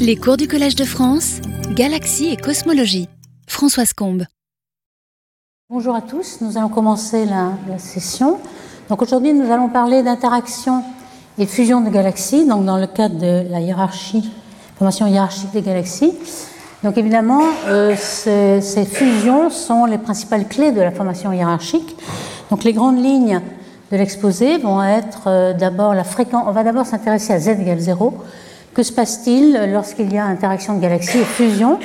Les cours du Collège de France, Galaxie et Cosmologie. Françoise Combe. Bonjour à tous, nous allons commencer la, session. Donc aujourd'hui, nous allons parler d'interaction et fusion de galaxies, donc dans le cadre de la hiérarchie, formation hiérarchique des galaxies. Donc évidemment, euh, ces, fusions sont les principales clés de la formation hiérarchique. Donc les grandes lignes de l'exposé vont être euh, d'abord la fréquence. On va d'abord s'intéresser à z égale 0. Que se passe-t-il lorsqu'il y a interaction de galaxies et fusion?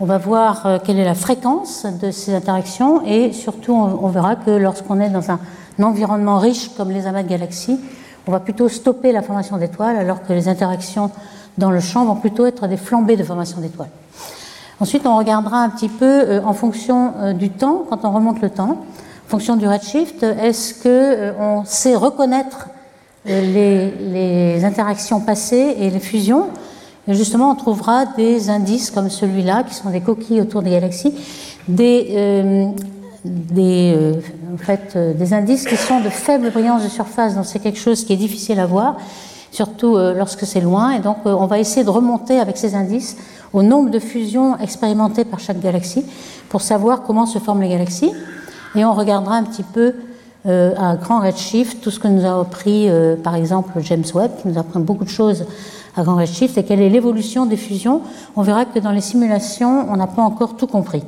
On va voir euh, quelle est la fréquence de ces interactions et surtout on verra que lorsqu'on est dans un environnement riche comme les amas de galaxies, on va plutôt stopper la formation d'étoiles alors que les interactions dans le champ vont plutôt être des flambées de formation d'étoiles. Ensuite, on regardera un petit peu euh, en fonction du temps, quand on remonte le temps, fonction du redshift, est-ce qu'on euh, sait reconnaître euh, les, interactions passées et les fusions. Justement, on trouvera des indices comme celui-là, qui sont des coquilles autour des galaxies, des, euh, en fait, des indices qui sont de faible brillance de surface, donc c'est quelque chose qui est difficile à voir, surtout lorsque c'est loin, et donc on va essayer de remonter avec ces indices au nombre de fusions expérimentées par chaque galaxie pour savoir comment se forment les galaxies. Et on regardera un petit peu euh, à grand redshift tout ce que nous a appris, euh, par exemple, James Webb, qui nous apprend beaucoup de choses à grand redshift, et quelle est l'évolution des fusions. On verra que dans les simulations, on n'a pas encore tout compris.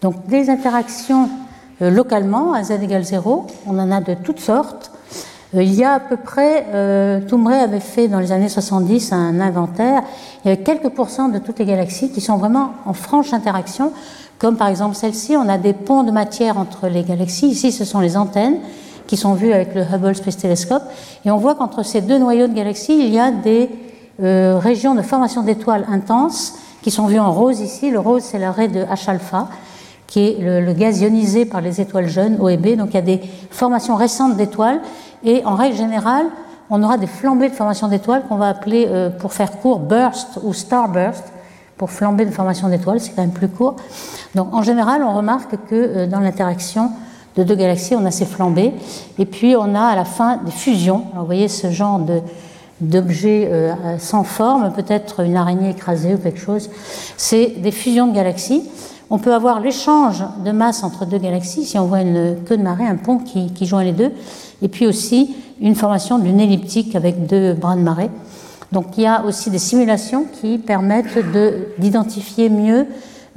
Donc, des interactions euh, localement à z égale 0, on en a de toutes sortes. il y a à peu près, euh, avait fait dans les années 70 un inventaire, il y avait quelques pourcents de toutes les galaxies qui sont vraiment en franche interaction comme par exemple celle-ci, on a des ponts de matière entre les galaxies. Ici, ce sont les antennes qui sont vues avec le Hubble Space Telescope. Et on voit qu'entre ces deux noyaux de galaxies, il y a des euh, régions de formation d'étoiles intenses qui sont vues en rose ici. Le rose, c'est l'arrêt de H-alpha, qui est le, gaz ionisé par les étoiles jeunes, O et B. Donc il y a des formations récentes d'étoiles. Et en règle générale, on aura des flambées de formation d'étoiles qu'on va appeler, euh, pour faire court, burst ou starburst pour flamber de formation d'étoiles, c'est quand même plus court. Donc en général, on remarque que euh, dans l'interaction de deux galaxies, on a ces flambées, et puis on a à la fin des fusions. vous voyez ce genre de, d'objets euh, sans forme, peut-être une araignée écrasée ou quelque chose, c'est des fusions de galaxies. On peut avoir l'échange de masse entre deux galaxies, si on voit une queue de marée, un pont qui, qui joint les deux, et puis aussi une formation d'une elliptique avec deux bras de marée. Donc il y a aussi des simulations qui permettent d'identifier mieux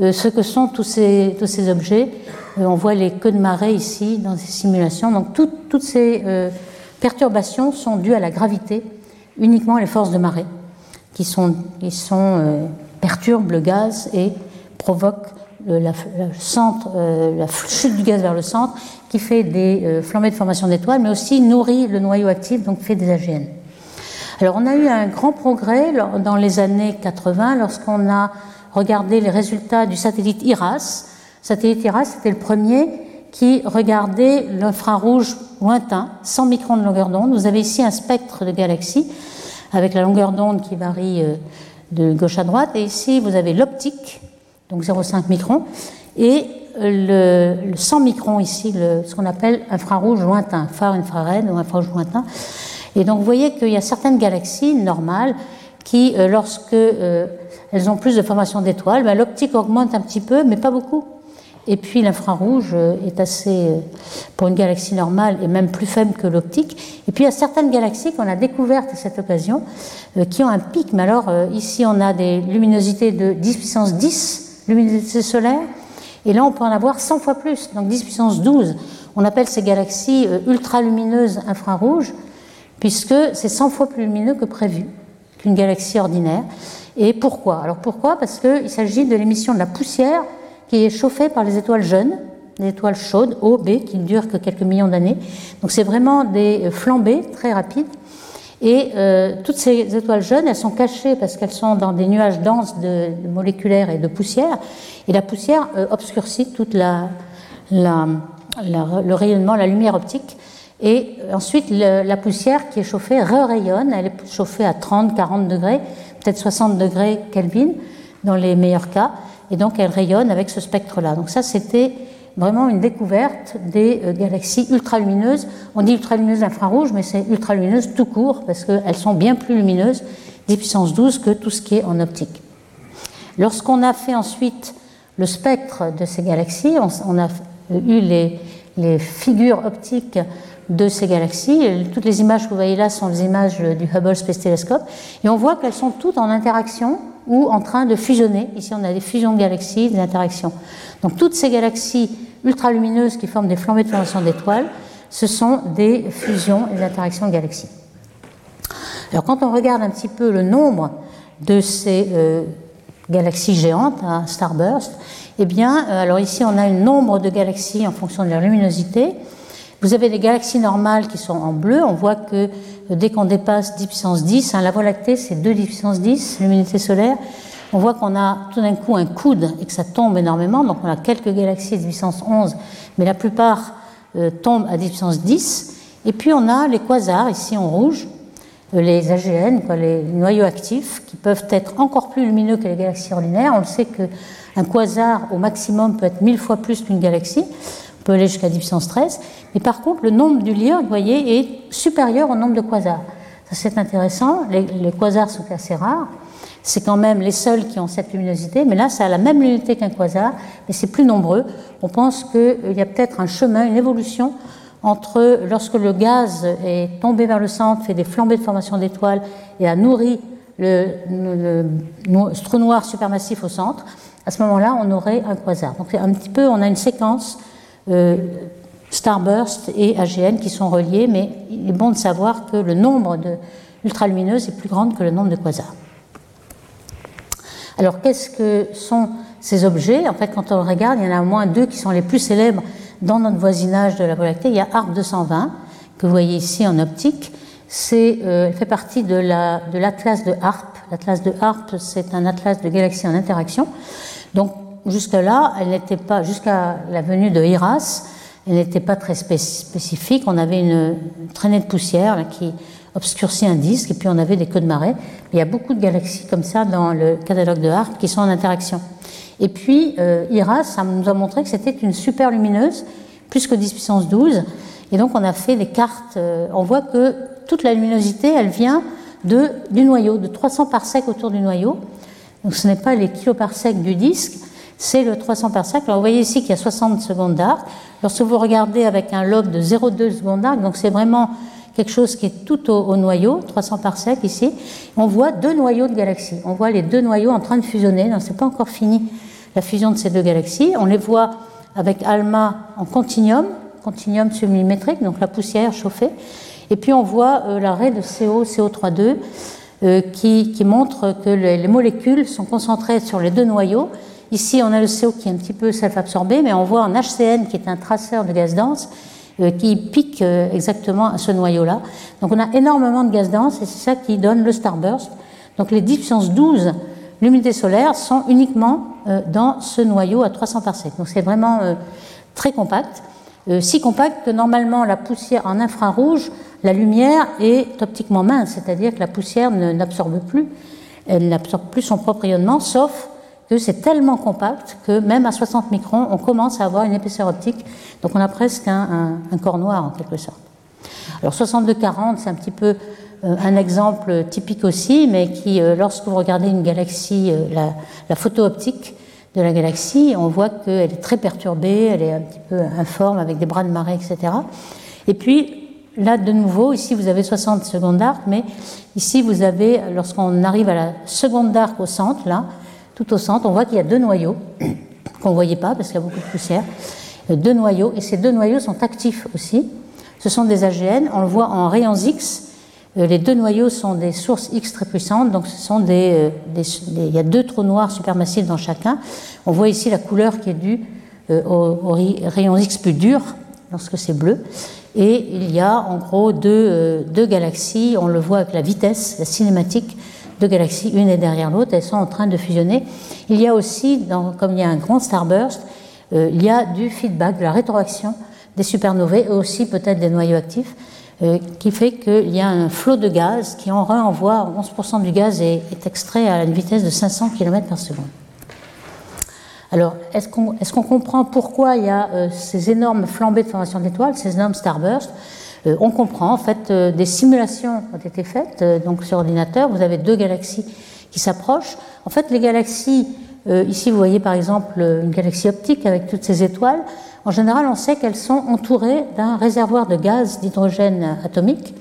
euh, ce que sont tous ces, objets. Euh, on voit les queues de marée ici dans ces simulations. Donc toutes ces euh, perturbations sont dues à la gravité, uniquement les forces de marée, qui, perturbent le gaz et provoquent la chute du gaz vers le centre, qui fait des flambées de formation d'étoiles, mais aussi nourrit le noyau actif, donc fait des AGN. Alors on a eu un grand progrès dans les années 80 lorsqu'on a regardé les résultats du satellite IRAS. Le satellite IRAS, c'était le premier qui regardait l'infrarouge lointain, 100 microns de longueur d'onde. Vous avez ici un spectre de galaxies avec la longueur d'onde qui varie euh, de gauche à droite. Et ici, vous avez l'optique, donc 0,5 microns, et le, 100 microns ici, ce qu'on appelle infrarouge lointain, phare infrared ou infrarouge lointain. Et donc vous voyez qu'il y a certaines galaxies normales qui, euh, lorsque euh, elles ont plus de formation d'étoiles, ben, l'optique augmente un petit peu, mais pas beaucoup. Et puis l'infrarouge euh, est assez, pour une galaxie normale, et même plus faible que l'optique. Et puis il y a certaines galaxies qu'on a découvertes à cette occasion, qui ont un pic. Mais alors ici on a des luminosités de 10 puissance 10, luminosité solaire, et là on peut en avoir 100 fois plus, donc 10 puissance 12. On appelle ces galaxies ultralumineuses infrarouges puisque c'est 100 fois plus lumineux que prévu qu'une galaxie ordinaire. Et pourquoi? Alors pourquoi? Parce qu'il s'agit de l'émission de la poussière qui est chauffée par les étoiles jeunes, des étoiles chaudes, O, B, qui ne durent que quelques millions d'années. Donc c'est vraiment des flambées très rapides. Et euh, toutes ces étoiles jeunes, elles sont cachées parce qu'elles sont dans des nuages denses de, moléculaires et de poussière. Et la poussière euh, obscurcit toute le rayonnement, la lumière optique. Et ensuite, la poussière qui est chauffée re-rayonne. Elle est chauffée à 30, 40 degrés, peut-être 60 degrés Kelvin dans les meilleurs cas. Et donc, elle rayonne avec ce spectre-là. Donc ça, c'était vraiment une découverte des euh, galaxies ultralumineuses. On dit ultralumineuses infrarouges, mais c'est ultralumineuses tout court parce qu'elles sont bien plus lumineuses 10 puissance 12 que tout ce qui est en optique. Lorsqu'on a fait ensuite le spectre de ces galaxies, on, a eu les, les, figures optiques de ces galaxies. Toutes les images que vous voyez là sont les images du Hubble Space Telescope. Et on voit qu'elles sont toutes en interaction ou en train de fusionner. Ici, on a des fusions de galaxies, des interactions. Donc toutes ces galaxies ultralumineuses qui forment des flambées de formation d'étoiles, ce sont des fusions et des interactions de galaxies. Alors quand on regarde un petit peu le nombre de ces euh, galaxies géantes, hein, starburst, eh bien, euh, alors ici on a un nombre de galaxies en fonction de leur luminosité. Vous avez des galaxies normales qui sont en bleu. On voit que euh, dès qu'on dépasse 10 puissance 10, hein, la Voie lactée c'est 2 10 puissance 10, luminosité solaire. On voit qu'on a tout d'un coup un coude et que ça tombe énormément. Donc on a quelques galaxies à 10 puissance 11, mais la plupart tombent à 10 puissance 10. Et puis on a les quasars ici en rouge les AGN, les noyaux actifs, qui peuvent être encore plus lumineux que les galaxies ordinaires. On le sait qu'un quasar au maximum peut être mille fois plus qu'une galaxie, peut aller jusqu'à 10 puissance 13, mais par contre le nombre du lyre, vous voyez, est supérieur au nombre de quasars. Ça c'est intéressant, les, quasars sont assez rares, c'est quand même les seuls qui ont cette luminosité, mais là ça a la même luminosité qu'un quasar, mais c'est plus nombreux. On pense qu'il y a peut-être un chemin, une évolution entre lorsque le gaz est tombé vers le centre, fait des flambées de formation d'étoiles et a nourri le, trou noir supermassif au centre, à ce moment-là, on aurait un quasar. Donc un petit peu, on a une séquence starburst et AGN qui sont reliés, mais il est bon de savoir que le nombre de ultralumineuses est plus grand que le nombre de quasars. Alors qu'est-ce que sont ces objets? En fait, quand on regarde, il y en a au moins deux qui sont les plus célèbres dans notre voisinage de la Voie lactée, il y a ARP 220, que vous voyez ici en optique. C'est, euh, fait partie de, l'atlas de, de HARP. L'atlas de HARP, c'est un atlas de galaxies en interaction. Donc, jusque-là, elle n'était pas, jusqu'à la venue de IRAS, elle n'était pas très spécifique. On avait une, traînée de poussière qui obscurcit un disque, et puis on avait des queues de marée. Il y a beaucoup de galaxies comme ça dans le catalogue de HARP qui sont en interaction. Et puis, euh, IRAS ça nous a montré que c'était une super lumineuse, plus que 10 puissance 12. Et donc, on a fait des cartes. Euh, on voit que toute la luminosité, elle vient du noyau, de 300 parsecs autour du noyau. Donc, ce n'est pas les kiloparsecs du disque, c'est le 300 parsecs. Alors, vous voyez ici qu'il y a 60 secondes d'arc. Lorsque vous regardez avec un log de 0,2 secondes d'arc, donc c'est vraiment quelque chose qui est tout au, noyau, 300 parsecs ici, on voit deux noyaux de galaxies. On voit les deux noyaux en train de fusionner. Ce n'est pas encore fini la fusion de ces deux galaxies. On les voit avec ALMA en continuum, continuum submillimétrique, donc la poussière chauffée. Et puis on voit euh, l'arrêt de CO, CO3,2 euh, qui, montre que les, molécules sont concentrées sur les deux noyaux. Ici, on a le CO qui est un petit peu self-absorbé, mais on voit un HCN qui est un traceur de gaz dense euh, qui pique exactement à ce noyau-là. Donc on a énormément de gaz dense et c'est ça qui donne le starburst. Donc les 10 puissance 12 luminosité solaire sont uniquement euh, dans ce noyau à 300 parsecs. Donc c'est vraiment euh, très compact, euh, si compact que normalement la poussière en infrarouge, la lumière est optiquement mince, c'est-à-dire que la poussière n'absorbe plus, elle n'absorbe plus son propre rayonnement, sauf que c'est tellement compact que même à 60 microns, on commence à avoir une épaisseur optique, donc on a presque un, corps noir en quelque sorte. Alors 62-40, c'est un petit peu euh, un exemple typique aussi, mais qui, euh, lorsque vous regardez une galaxie, euh, la, photo optique de la galaxie, on voit qu'elle est très perturbée, elle est un petit peu informe avec des bras de marée, etc. Et puis, là, de nouveau, ici, vous avez 60 secondes d'arc, mais ici, vous avez, lorsqu'on arrive à la seconde d'arc au centre, là, tout au centre, on voit qu'il y a deux noyaux qu'on ne voyait pas parce qu'il y a beaucoup de poussière. Deux noyaux, et ces deux noyaux sont actifs aussi. Ce sont des AGN, on le voit en rayons X, euh, les deux noyaux sont des sources X très puissantes, donc ce sont euh, des, il y a deux trous noirs supermassifs dans chacun. On voit ici la couleur qui est due euh, aux, rayons X plus durs, lorsque c'est bleu. Et il y a en gros deux, galaxies, on le voit avec la vitesse, la cinématique, deux galaxies, une est derrière l'autre, elles sont en train de fusionner. Il y a aussi, comme il y a un grand starburst, il y a du feedback, de la rétroaction des supernovae et aussi peut-être des noyaux actifs. Euh, qui fait qu'il y a un flot de gaz qui en renvoie, 11% du gaz est, extrait à une vitesse de 500 km par seconde. Alors, est-ce qu'on est comprend pourquoi il y a euh, ces énormes flambées de formation d'étoiles, ces énormes starbursts? On comprend en fait des simulations ont été faites donc sur ordinateur. Vous avez deux galaxies qui s'approchent. En fait, les galaxies ici, vous voyez par exemple une galaxie optique avec toutes ces étoiles. En général, on sait qu'elles sont entourées d'un réservoir de gaz d'hydrogène atomique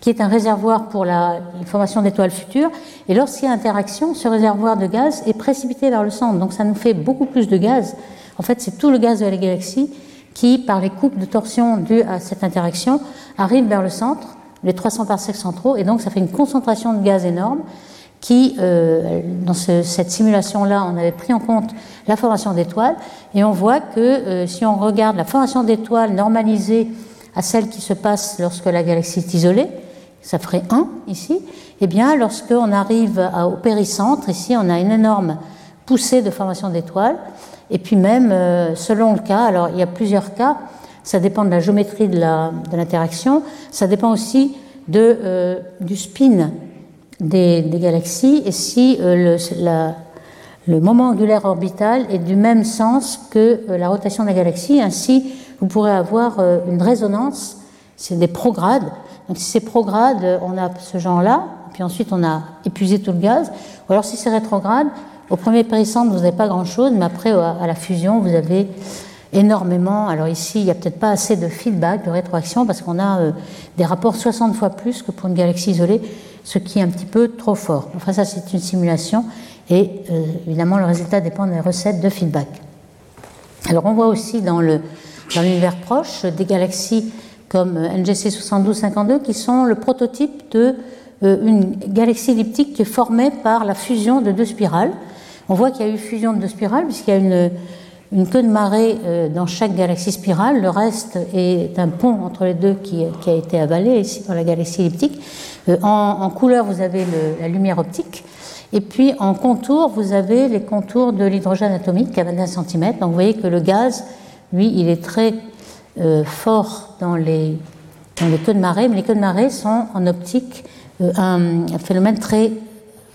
qui est un réservoir pour la formation d'étoiles futures. Et lorsqu'il y a interaction, ce réservoir de gaz est précipité vers le centre. Donc ça nous fait beaucoup plus de gaz. En fait, c'est tout le gaz de la galaxie qui, par les coupes de torsion dues à cette interaction, arrive vers le centre, les 300 parsecs centraux. Et donc ça fait une concentration de gaz énorme qui, euh, dans cette simulation-là, on avait pris en compte la formation d'étoiles. Et on voit que euh, si on regarde la formation d'étoiles normalisée à celle qui se passe lorsque la galaxie est isolée, ça ferait 1 ici, eh bien, lorsqu'on arrive au péricentre, ici, on a une énorme poussée de formation d'étoiles. Et puis même, euh, selon le cas, alors il y a plusieurs cas, ça dépend de la géométrie de l'interaction, ça dépend aussi de, euh, du spin des, galaxies et si euh, le, moment angulaire orbital est du même sens que la rotation de la galaxie. Ainsi, vous pourrez avoir une résonance, c'est des progrades donc si c'est prograde, on a ce genre-là, puis ensuite on a épuisé tout le gaz. Ou alors si c'est rétrograde, au premier périscentre, vous n'avez pas grand-chose, mais après, à la fusion, vous avez énormément. Alors ici, il n'y a peut-être pas assez de feedback, de rétroaction, parce qu'on a euh, des rapports 60 fois plus que pour une galaxie isolée, ce qui est un petit peu trop fort. Enfin, ça, c'est une simulation, et euh, évidemment, le résultat dépend des recettes de feedback. Alors, on voit aussi dans l'univers proche des galaxies comme NGC 7252, qui sont le prototype d'une euh, galaxie elliptique qui est formée par la fusion de deux spirales. On voit qu'il y a eu fusion de deux spirales, puisqu'il y a une, queue de marée euh, dans chaque galaxie spirale. Le reste est un pont entre les deux qui, a été avalé ici dans la galaxie elliptique. Euh, en, couleur, vous avez la lumière optique. Et puis en contour, vous avez les contours de l'hydrogène atomique à 21 cm. Donc vous voyez que le gaz, lui, il est très euh, fort dans les, queues de marée, mais les queues de marée sont en optique un, phénomène très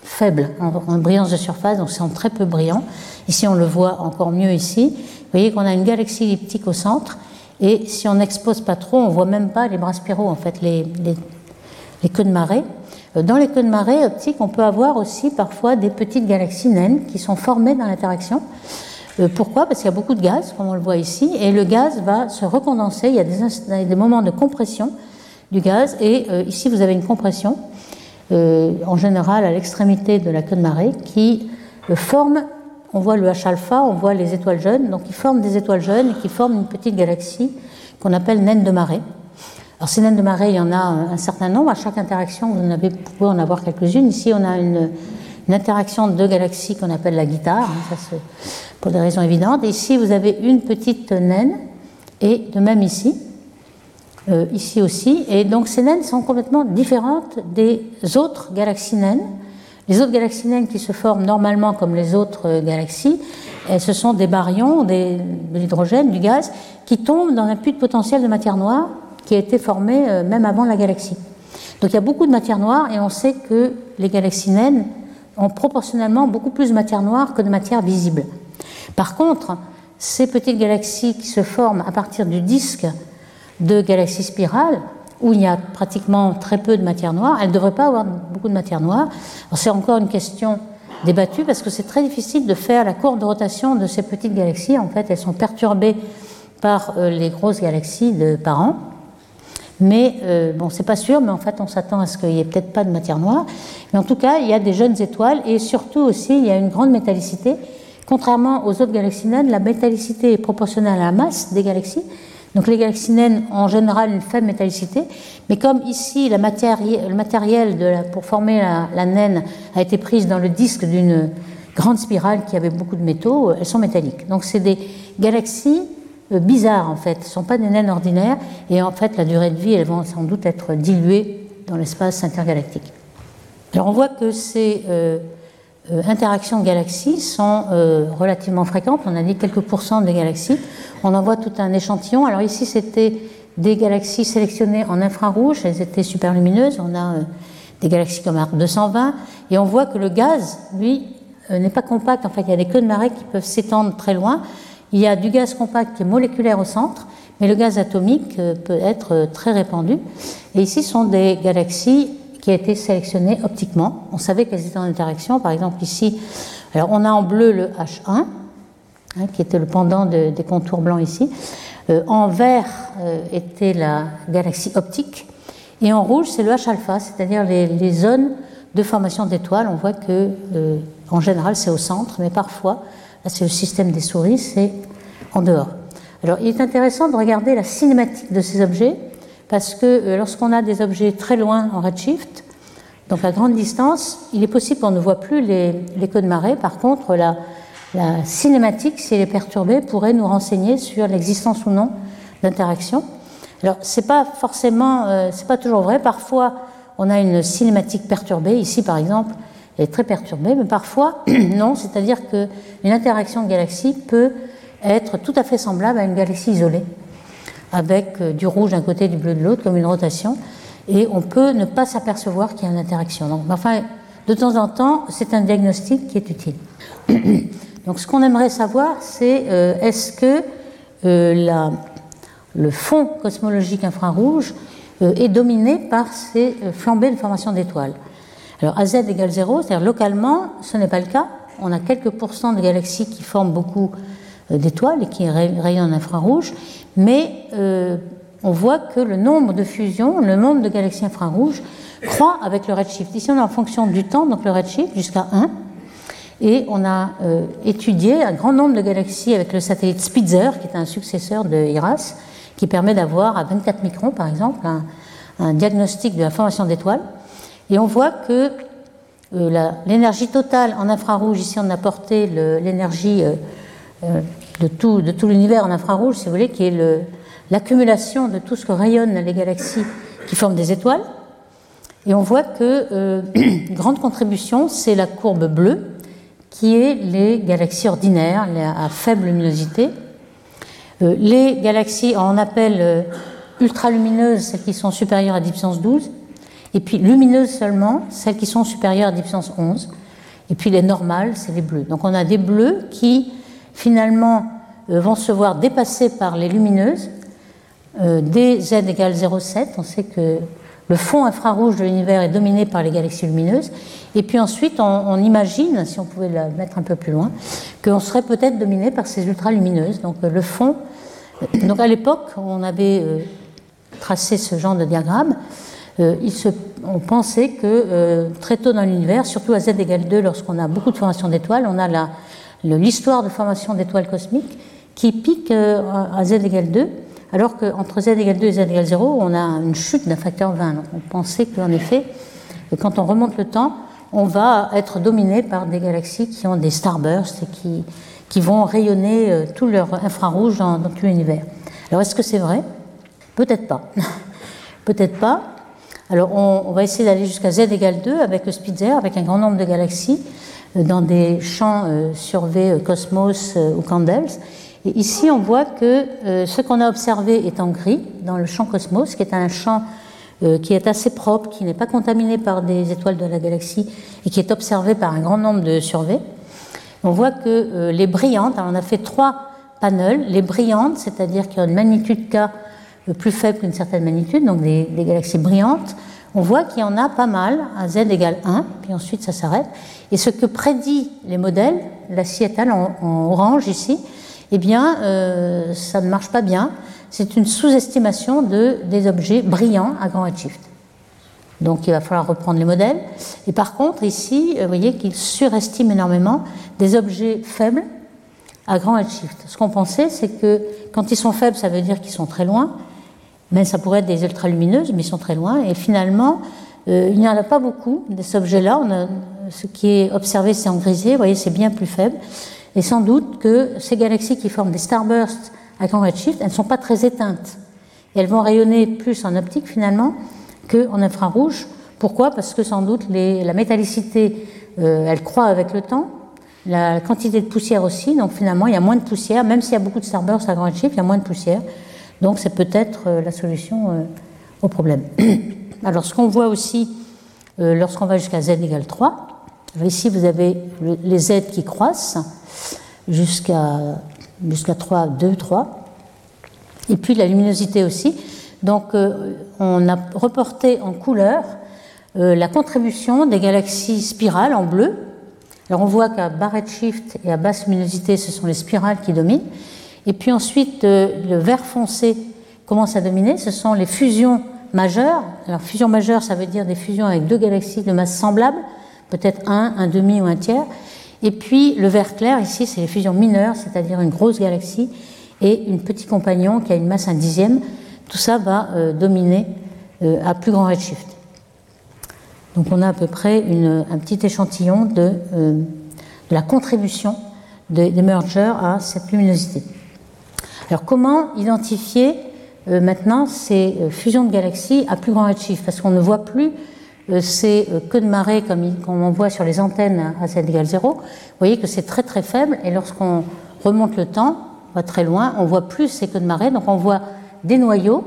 faible en, brillance de surface, donc sont très peu brillants. Ici, on le voit encore mieux ici. Vous voyez qu'on a une galaxie elliptique au centre, et si on n'expose pas trop, on voit même pas les bras spiraux, en fait, les, les, queues de marée. Euh, dans les queues de marée optiques, on peut avoir aussi parfois des petites galaxies naines qui sont formées dans l'interaction. Euh, pourquoi? Parce qu'il y a beaucoup de gaz, comme on le voit ici, et le gaz va se recondenser. Il y a des, des moments de compression du gaz, et euh, ici vous avez une compression, en général à l'extrémité de la queue de marée, qui forme, on voit le H-alpha, on voit les étoiles jeunes, donc qui forment des étoiles jeunes et qui forment une petite galaxie qu'on appelle naine de marée. Alors ces naines de marée, il y en a un certain nombre. À chaque interaction, vous, en avez, pouvez en avoir quelques-unes. Ici, on a une, interaction de deux galaxies qu'on appelle la guitare, hein, ça pour des raisons évidentes. ici, vous avez une petite naine, et de même ici, euh, ici aussi. Et donc ces naines sont complètement différentes des autres galaxies naines. Les autres galaxies naines qui se forment normalement comme les autres euh, galaxies, ce sont des baryons, des, de l'hydrogène, du gaz, qui tombent dans un puits de potentiel de matière noire qui a été formé euh, même avant la galaxie. Donc il y a beaucoup de matière noire et on sait que les galaxies naines ont proportionnellement beaucoup plus de matière noire que de matière visible. Par contre, ces petites galaxies qui se forment à partir du disque de galaxies spirales, où il y a pratiquement très peu de matière noire, elles ne devraient pas avoir beaucoup de matière noire. C'est encore une question débattue parce que c'est très difficile de faire la courbe de rotation de ces petites galaxies. En fait, elles sont perturbées par euh, les grosses galaxies de par. Mais euh, bon, c'est pas sûr, mais en fait, on s'attend à ce qu'il n'y ait peut-être pas de matière noire. Mais en tout cas, il y a des jeunes étoiles et surtout aussi, il y a une grande métallicité. Contrairement aux autres galaxies naines, la métallicité est proportionnelle à la masse des galaxies. Donc les galaxies naines en général une faible métallicité, mais comme ici le matériel pour former la, naine a été prise dans le disque d'une grande spirale qui avait beaucoup de métaux, elles sont métalliques. Donc c'est des galaxies euh, bizarres en fait. Ce ne sont pas des naines ordinaires et en fait la durée de vie, elles vont sans doute être diluées dans l'espace intergalactique. Alors on voit que ces euh, euh, interactions de galaxies sont relativement fréquentes. On a dit quelques pourcents des galaxies. On en voit tout un échantillon. Alors ici c'était des galaxies sélectionnées en infrarouge, elles étaient super lumineuses. On a des galaxies comme Arc 220 et on voit que le gaz, lui, n'est pas compact. En fait, il y a des queues de marée qui peuvent s'étendre très loin il y a du gaz compact qui est moléculaire au centre, mais le gaz atomique peut être très répandu. Et ici sont des galaxies qui ont été sélectionnées optiquement. On savait qu'elles étaient en interaction. Par exemple, ici, alors on a en bleu le H1, hein, qui était le pendant des contours blancs ici. Euh, en vert euh, était la galaxie optique. Et en rouge, c'est le H-alpha, c'est-à-dire les, zones de formation d'étoiles. On voit que, euh, en général, c'est au centre, mais parfois, c'est le système des souris, c'est en dehors. Alors, il est intéressant de regarder la cinématique de ces objets, parce que lorsqu'on a des objets très loin en redshift, donc à grande distance, il est possible qu'on ne voit plus les, les de marée. Par contre, la, la cinématique, si elle est perturbée, pourrait nous renseigner sur l'existence ou non d'interactions. Alors, c'est pas forcément, euh, c'est pas toujours vrai. Parfois, on a une cinématique perturbée. Ici, par exemple, elle est très perturbée, mais parfois, non. C'est-à-dire qu'une interaction de galaxies peut être tout à fait semblable à une galaxie isolée, avec euh, du rouge d'un côté, du bleu de l'autre, comme une rotation. Et on peut ne pas s'apercevoir qu'il y a une interaction. Donc, enfin, de temps en temps, c'est un diagnostic qui est utile. Donc ce qu'on aimerait savoir, c'est euh, est-ce que euh, le fond cosmologique infrarouge est dominé par ces flambées de formation d'étoiles? Alors AZ égale 0, c'est-à-dire localement, ce n'est pas le cas. On a quelques pourcents de galaxies qui forment beaucoup d'étoiles et qui rayonnent en infrarouge, mais on voit que le nombre de fusions, le nombre de galaxies infrarouges croît avec le redshift. Ici, on est en fonction du temps, donc le redshift jusqu'à 1. Et on a euh, étudié un grand nombre de galaxies avec le satellite Spitzer, qui est un successeur de IRAS, qui permet d'avoir à 24 microns, par exemple, un, diagnostic de la formation d'étoiles. Et on voit que euh, l'énergie totale en infrarouge, ici on a porté l'énergie euh, de tout, de tout l'univers en infrarouge, si vous voulez, qui est l'accumulation de tout ce que rayonnent les galaxies qui forment des étoiles. Et on voit que une grande contribution, c'est la courbe bleue, qui est les galaxies ordinaires à faible luminosité. Euh, les galaxies, on appelle euh, ultralumineuses celles qui sont supérieures à 10 puissance 12, et puis lumineuses seulement celles qui sont supérieures à 10 puissance 11, et puis les normales, c'est les bleus. Donc on a des bleus qui finalement euh, vont se voir dépassés par les lumineuses. dès z égale 0,7, on sait que le fond infrarouge de l'univers est dominé par les galaxies lumineuses. Et puis ensuite, on, imagine, si on pouvait la mettre un peu plus loin, qu'on serait peut-être dominé par ces ultralumineuses. Donc euh, le fond. Donc à l'époque, on avait euh, tracé ce genre de diagramme. Euh, on pensait que très tôt dans l'univers, surtout à z égale 2, lorsqu'on a beaucoup de formations d'étoiles, on a l'histoire de formation d'étoiles cosmiques qui pique à z égale 2 alors qu'entre z égale 2 et z égale 0, on a une chute d'un facteur 20. Donc on pensait qu'en effet, quand on remonte le temps, on va être dominé par des galaxies qui ont des starbursts et qui, vont rayonner euh, tout leur infrarouge dans, tout l'univers. Alors est-ce que c'est vrai? Peut-être pas. Peut-être pas. Alors on, va essayer d'aller jusqu'à z égale 2 avec le Spitzer, avec un grand nombre de galaxies euh, dans des champs euh, sur V, Cosmos ou Candles. Et ici, on voit que euh, ce qu'on a observé est en gris dans le champ Cosmos, qui est un champ euh, qui est assez propre, qui n'est pas contaminé par des étoiles de la galaxie et qui est observé par un grand nombre de surveys. On voit que euh, les brillantes, on a fait trois panels, les brillantes, c'est-à-dire qui ont une magnitude K plus faible qu'une certaine magnitude, donc des, galaxies brillantes, on voit qu'il y en a pas mal, à z égale 1, puis ensuite ça s'arrête. Et ce que prédit les modèles, la étale en orange ici, eh bien, euh, ça ne marche pas bien. C'est une sous-estimation de, des objets brillants à grand redshift. Donc il va falloir reprendre les modèles. Et par contre, ici, euh, vous voyez qu'il surestime énormément des objets faibles à grand redshift. Ce qu'on pensait, c'est que quand ils sont faibles, ça veut dire qu'ils sont très loin. Mais ça pourrait être des ultralumineuses, mais ils sont très loin. Et finalement, euh, il n'y en a pas beaucoup de ces objets-là. Ce qui est observé, c'est en grisé. Vous voyez, c'est bien plus faible. Et sans doute que ces galaxies qui forment des starbursts à grand redshift, elles ne sont pas très éteintes. elles vont rayonner plus en optique finalement qu'en infrarouge. Pourquoi? Parce que sans doute la métallicité, euh, elle croît avec le temps, la quantité de poussière aussi, donc finalement il y a moins de poussière, même s'il y a beaucoup de starbursts à grand redshift, il y a moins de poussière. Donc c'est peut-être euh, la solution euh, au problème. Alors ce qu'on voit aussi lorsqu'on va jusqu'à z égale 3, ici vous avez les z qui croissent, jusqu'à jusqu'à 3, 2, 3. Et puis la luminosité aussi. Donc on a reporté en couleur la contribution des galaxies spirales en bleu. Alors on voit qu'à bas redshift et à basse luminosité, ce sont les spirales qui dominent. Et puis ensuite, le vert foncé commence à dominer. Ce sont les fusions majeures. Alors fusion majeure, ça veut dire des fusions avec deux galaxies de masse semblable, peut-être un, un demi ou un tiers. Et puis le vert clair, ici, c'est les fusions mineures, c'est-à-dire une grosse galaxie et une petite compagnon qui a une masse un dixième. Tout ça va euh, dominer euh, à plus grand redshift. Donc on a à peu près un petit échantillon de, euh, la contribution des mergers à cette luminosité. Alors comment identifier euh, maintenant ces euh, fusions de galaxies à plus grand redshift Parce qu'on ne voit plus euh, ces queues de marée comme, comme on voit sur les antennes à z égale 0. Vous voyez que c'est très très faible et lorsqu'on remonte le temps, on va très loin, on voit plus ces queues de marée, donc on voit des noyaux.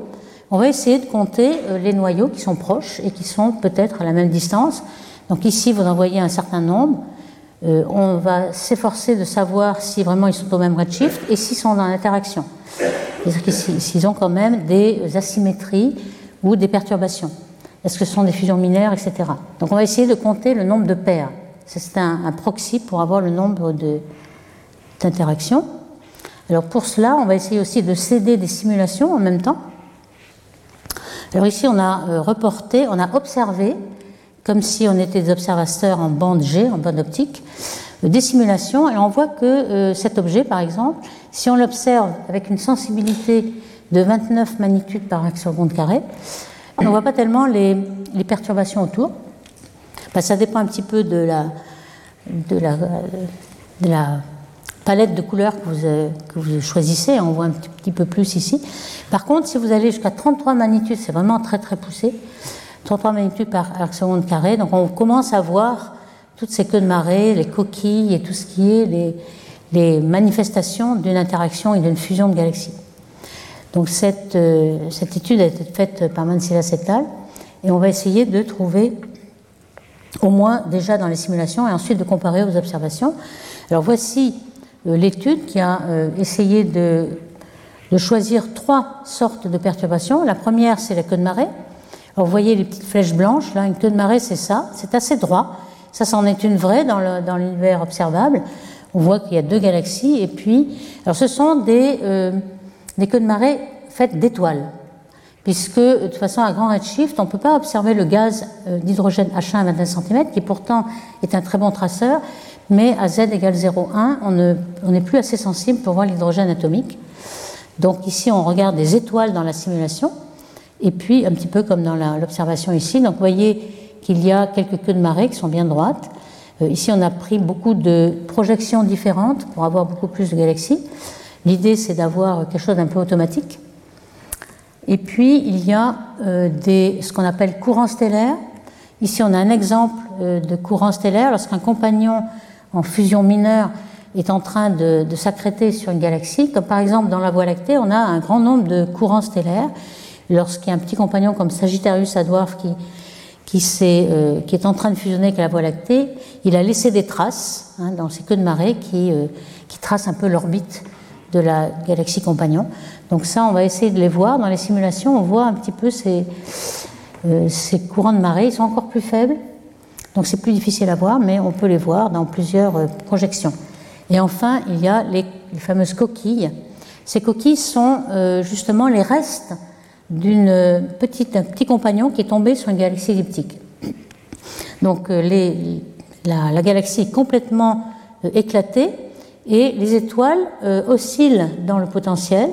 On va essayer de compter les noyaux qui sont proches et qui sont peut-être à la même distance. Donc ici, vous en voyez un certain nombre. Euh, on va s'efforcer de savoir si vraiment ils sont au même redshift et s'ils sont en interaction. C'est-à-dire s'ils ont quand même des asymétries ou des perturbations. Est-ce que ce sont des fusions mineures, etc. Donc on va essayer de compter le nombre de paires. C'est un, un, proxy pour avoir le nombre d'interactions. Alors pour cela, on va essayer aussi de céder des simulations en même temps. Alors ici, on a euh, reporté, on a observé comme si on était des observateurs en bande G, en bande optique, euh, des simulations, et on voit que euh, cet objet, par exemple, si on l'observe avec une sensibilité de 29 magnitudes par seconde carré, on ne voit pas tellement les, perturbations autour. Ben, ça dépend un petit peu de la, palette de couleurs que vous, euh, que vous, choisissez. On voit un petit peu plus ici. Par contre, si vous allez jusqu'à 33 magnitudes, c'est vraiment très très poussé. 33 magnitudes par arc seconde carré. Donc on commence à voir toutes ces queues de marée, les coquilles et tout ce qui est les, manifestations d'une interaction et d'une fusion de galaxies. Donc cette, euh, cette, étude a été faite par Mansilla Setal et on va essayer de trouver au moins déjà dans les simulations et ensuite de comparer aux observations. Alors voici euh, l'étude qui a euh, essayé de choisir trois sortes de perturbations. La première, c'est la queue de marée. Alors, vous voyez les petites flèches blanches, là, une queue de marée, c'est ça, c'est assez droit. Ça, c'en est une vraie dans l'univers observable. On voit qu'il y a deux galaxies, et puis, alors ce sont des, euh, queues de marée faites d'étoiles, puisque de toute façon, à grand redshift, on ne peut pas observer le gaz euh, d'hydrogène H1 à 21 cm, qui pourtant est un très bon traceur, mais à Z égale 0,1, on n'est plus assez sensible pour voir l'hydrogène atomique. Donc ici, on regarde des étoiles dans la simulation, et puis, un petit peu comme dans l'observation ici, donc vous voyez qu'il y a quelques queues de marée qui sont bien droites. Euh, ici, on a pris beaucoup de projections différentes pour avoir beaucoup plus de galaxies. L'idée, c'est d'avoir quelque chose d'un peu automatique. Et puis, il y a euh, des, ce qu'on appelle courants stellaires. Ici, on a un exemple euh, de courant stellaire. Lorsqu'un compagnon en fusion mineure est en train de, de s'accréter sur une galaxie, comme par exemple dans la Voie lactée, on a un grand nombre de courants stellaires lorsqu'il y a un petit compagnon comme Sagittarius à Dwarf qui, qui, est, euh, qui est en train de fusionner avec la Voie lactée, il a laissé des traces hein, dans ces queues de marée qui, euh, qui tracent un peu l'orbite de la galaxie compagnon. Donc ça, on va essayer de les voir dans les simulations. On voit un petit peu ces, euh, courants de marée. Ils sont encore plus faibles, donc c'est plus difficile à voir, mais on peut les voir dans plusieurs projections. Et enfin, il y a les, fameuses coquilles. Ces coquilles sont justement les restes d'une petite, un petit compagnon qui est tombé sur une galaxie elliptique. Donc euh, la, la, galaxie est complètement euh, éclatée et les étoiles euh, oscillent dans le potentiel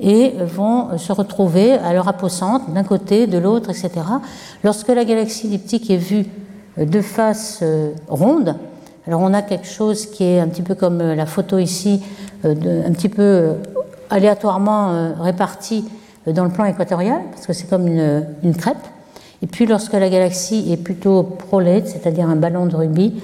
et vont se retrouver à leur apocentre d'un côté, de l'autre, etc. Lorsque la galaxie elliptique est vue de face ronde, alors on a quelque chose qui est un petit peu comme la photo ici, un petit peu aléatoirement réparti dans le plan équatorial, parce que c'est comme une, une, crêpe. Et puis lorsque la galaxie est plutôt prolate, c'est-à-dire un ballon de rugby,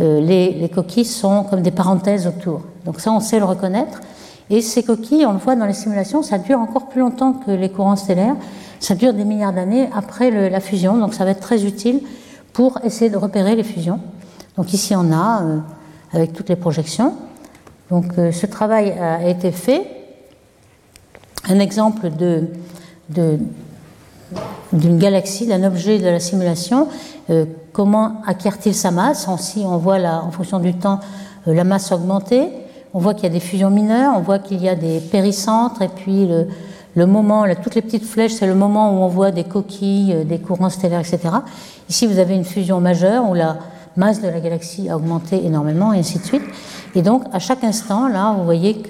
euh, les, les, coquilles sont comme des parenthèses autour. Donc ça, on sait le reconnaître. Et ces coquilles, on le voit dans les simulations, ça dure encore plus longtemps que les courants stellaires. Ça dure des milliards d'années après la fusion, donc ça va être très utile pour essayer de repérer les fusions. Donc ici, on a, euh, avec toutes les projections, Donc ce travail a été fait. Un exemple d'une galaxie, d'un objet de la simulation, comment acquiert-il sa masse Si on voit en fonction du temps la masse augmenter, on voit qu'il y a des fusions mineures, on voit qu'il y a des péricentres, et puis le, moment, toutes les petites flèches, c'est le moment où on voit des coquilles, euh, des courants stellaires, etc. Ici, vous avez une fusion majeure où la masse de la galaxie a augmenté énormément, et ainsi de suite. Et donc, à chaque instant, là, vous voyez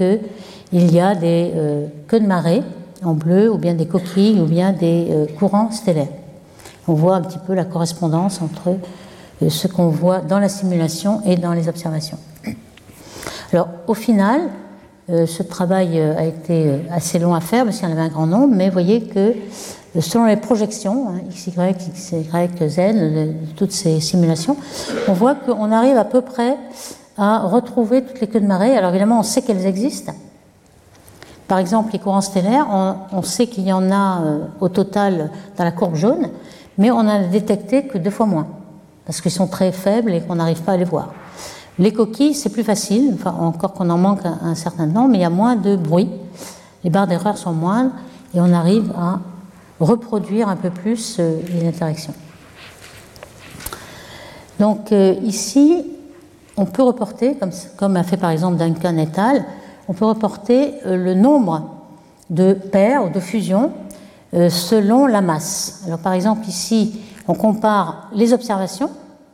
qu'il y a des euh, queues de marée en bleu, ou bien des coquilles, ou bien des euh, courants stellaires. On voit un petit peu la correspondance entre ce qu'on voit dans la simulation et dans les observations. Alors, au final, euh, ce travail euh, a été euh, assez long à faire parce qu'il y en avait un grand nombre, mais vous voyez que selon les projections, hein, x, y, z, toutes ces simulations, on voit qu'on arrive à peu près à retrouver toutes les queues de marée. Alors évidemment, on sait qu'elles existent. Par exemple, les courants stellaires, on, sait qu'il y en a au total dans la courbe jaune, mais on n'a détecté que deux fois moins, parce qu'ils sont très faibles et qu'on n'arrive pas à les voir. Les coquilles, c'est plus facile, encore qu'on en manque un, certain nombre, mais il y a moins de bruit. Les barres d'erreur sont moindres et on arrive à reproduire un peu plus euh, les interactions. Donc euh, ici, on peut reporter, comme, a fait par exemple Duncan et al., on peut reporter euh, le nombre de paires ou de fusions selon la masse. Alors par exemple ici, on compare les observations,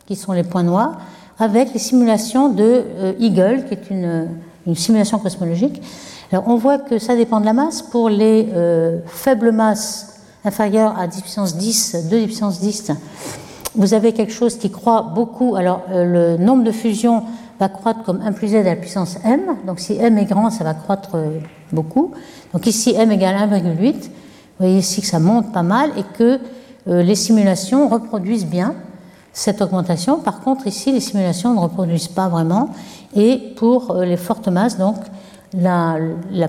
qui sont les points noirs, avec les simulations de euh, Eagle, qui est une, simulation cosmologique. On voit que ça dépend de la masse. Pour les euh, faibles masses inférieures à 10 puissance 10, 2 puissance 10, vous avez quelque chose qui croît beaucoup. Alors, euh, le nombre de fusions va croître comme 1 plus z à la puissance m. Donc, si m est grand, ça va croître beaucoup. Donc, ici, m égale 1,8. Vous voyez ici que ça monte pas mal et que les simulations reproduisent bien cette augmentation. Par contre, ici, les simulations ne reproduisent pas vraiment. Et pour euh, les fortes masses, donc, la,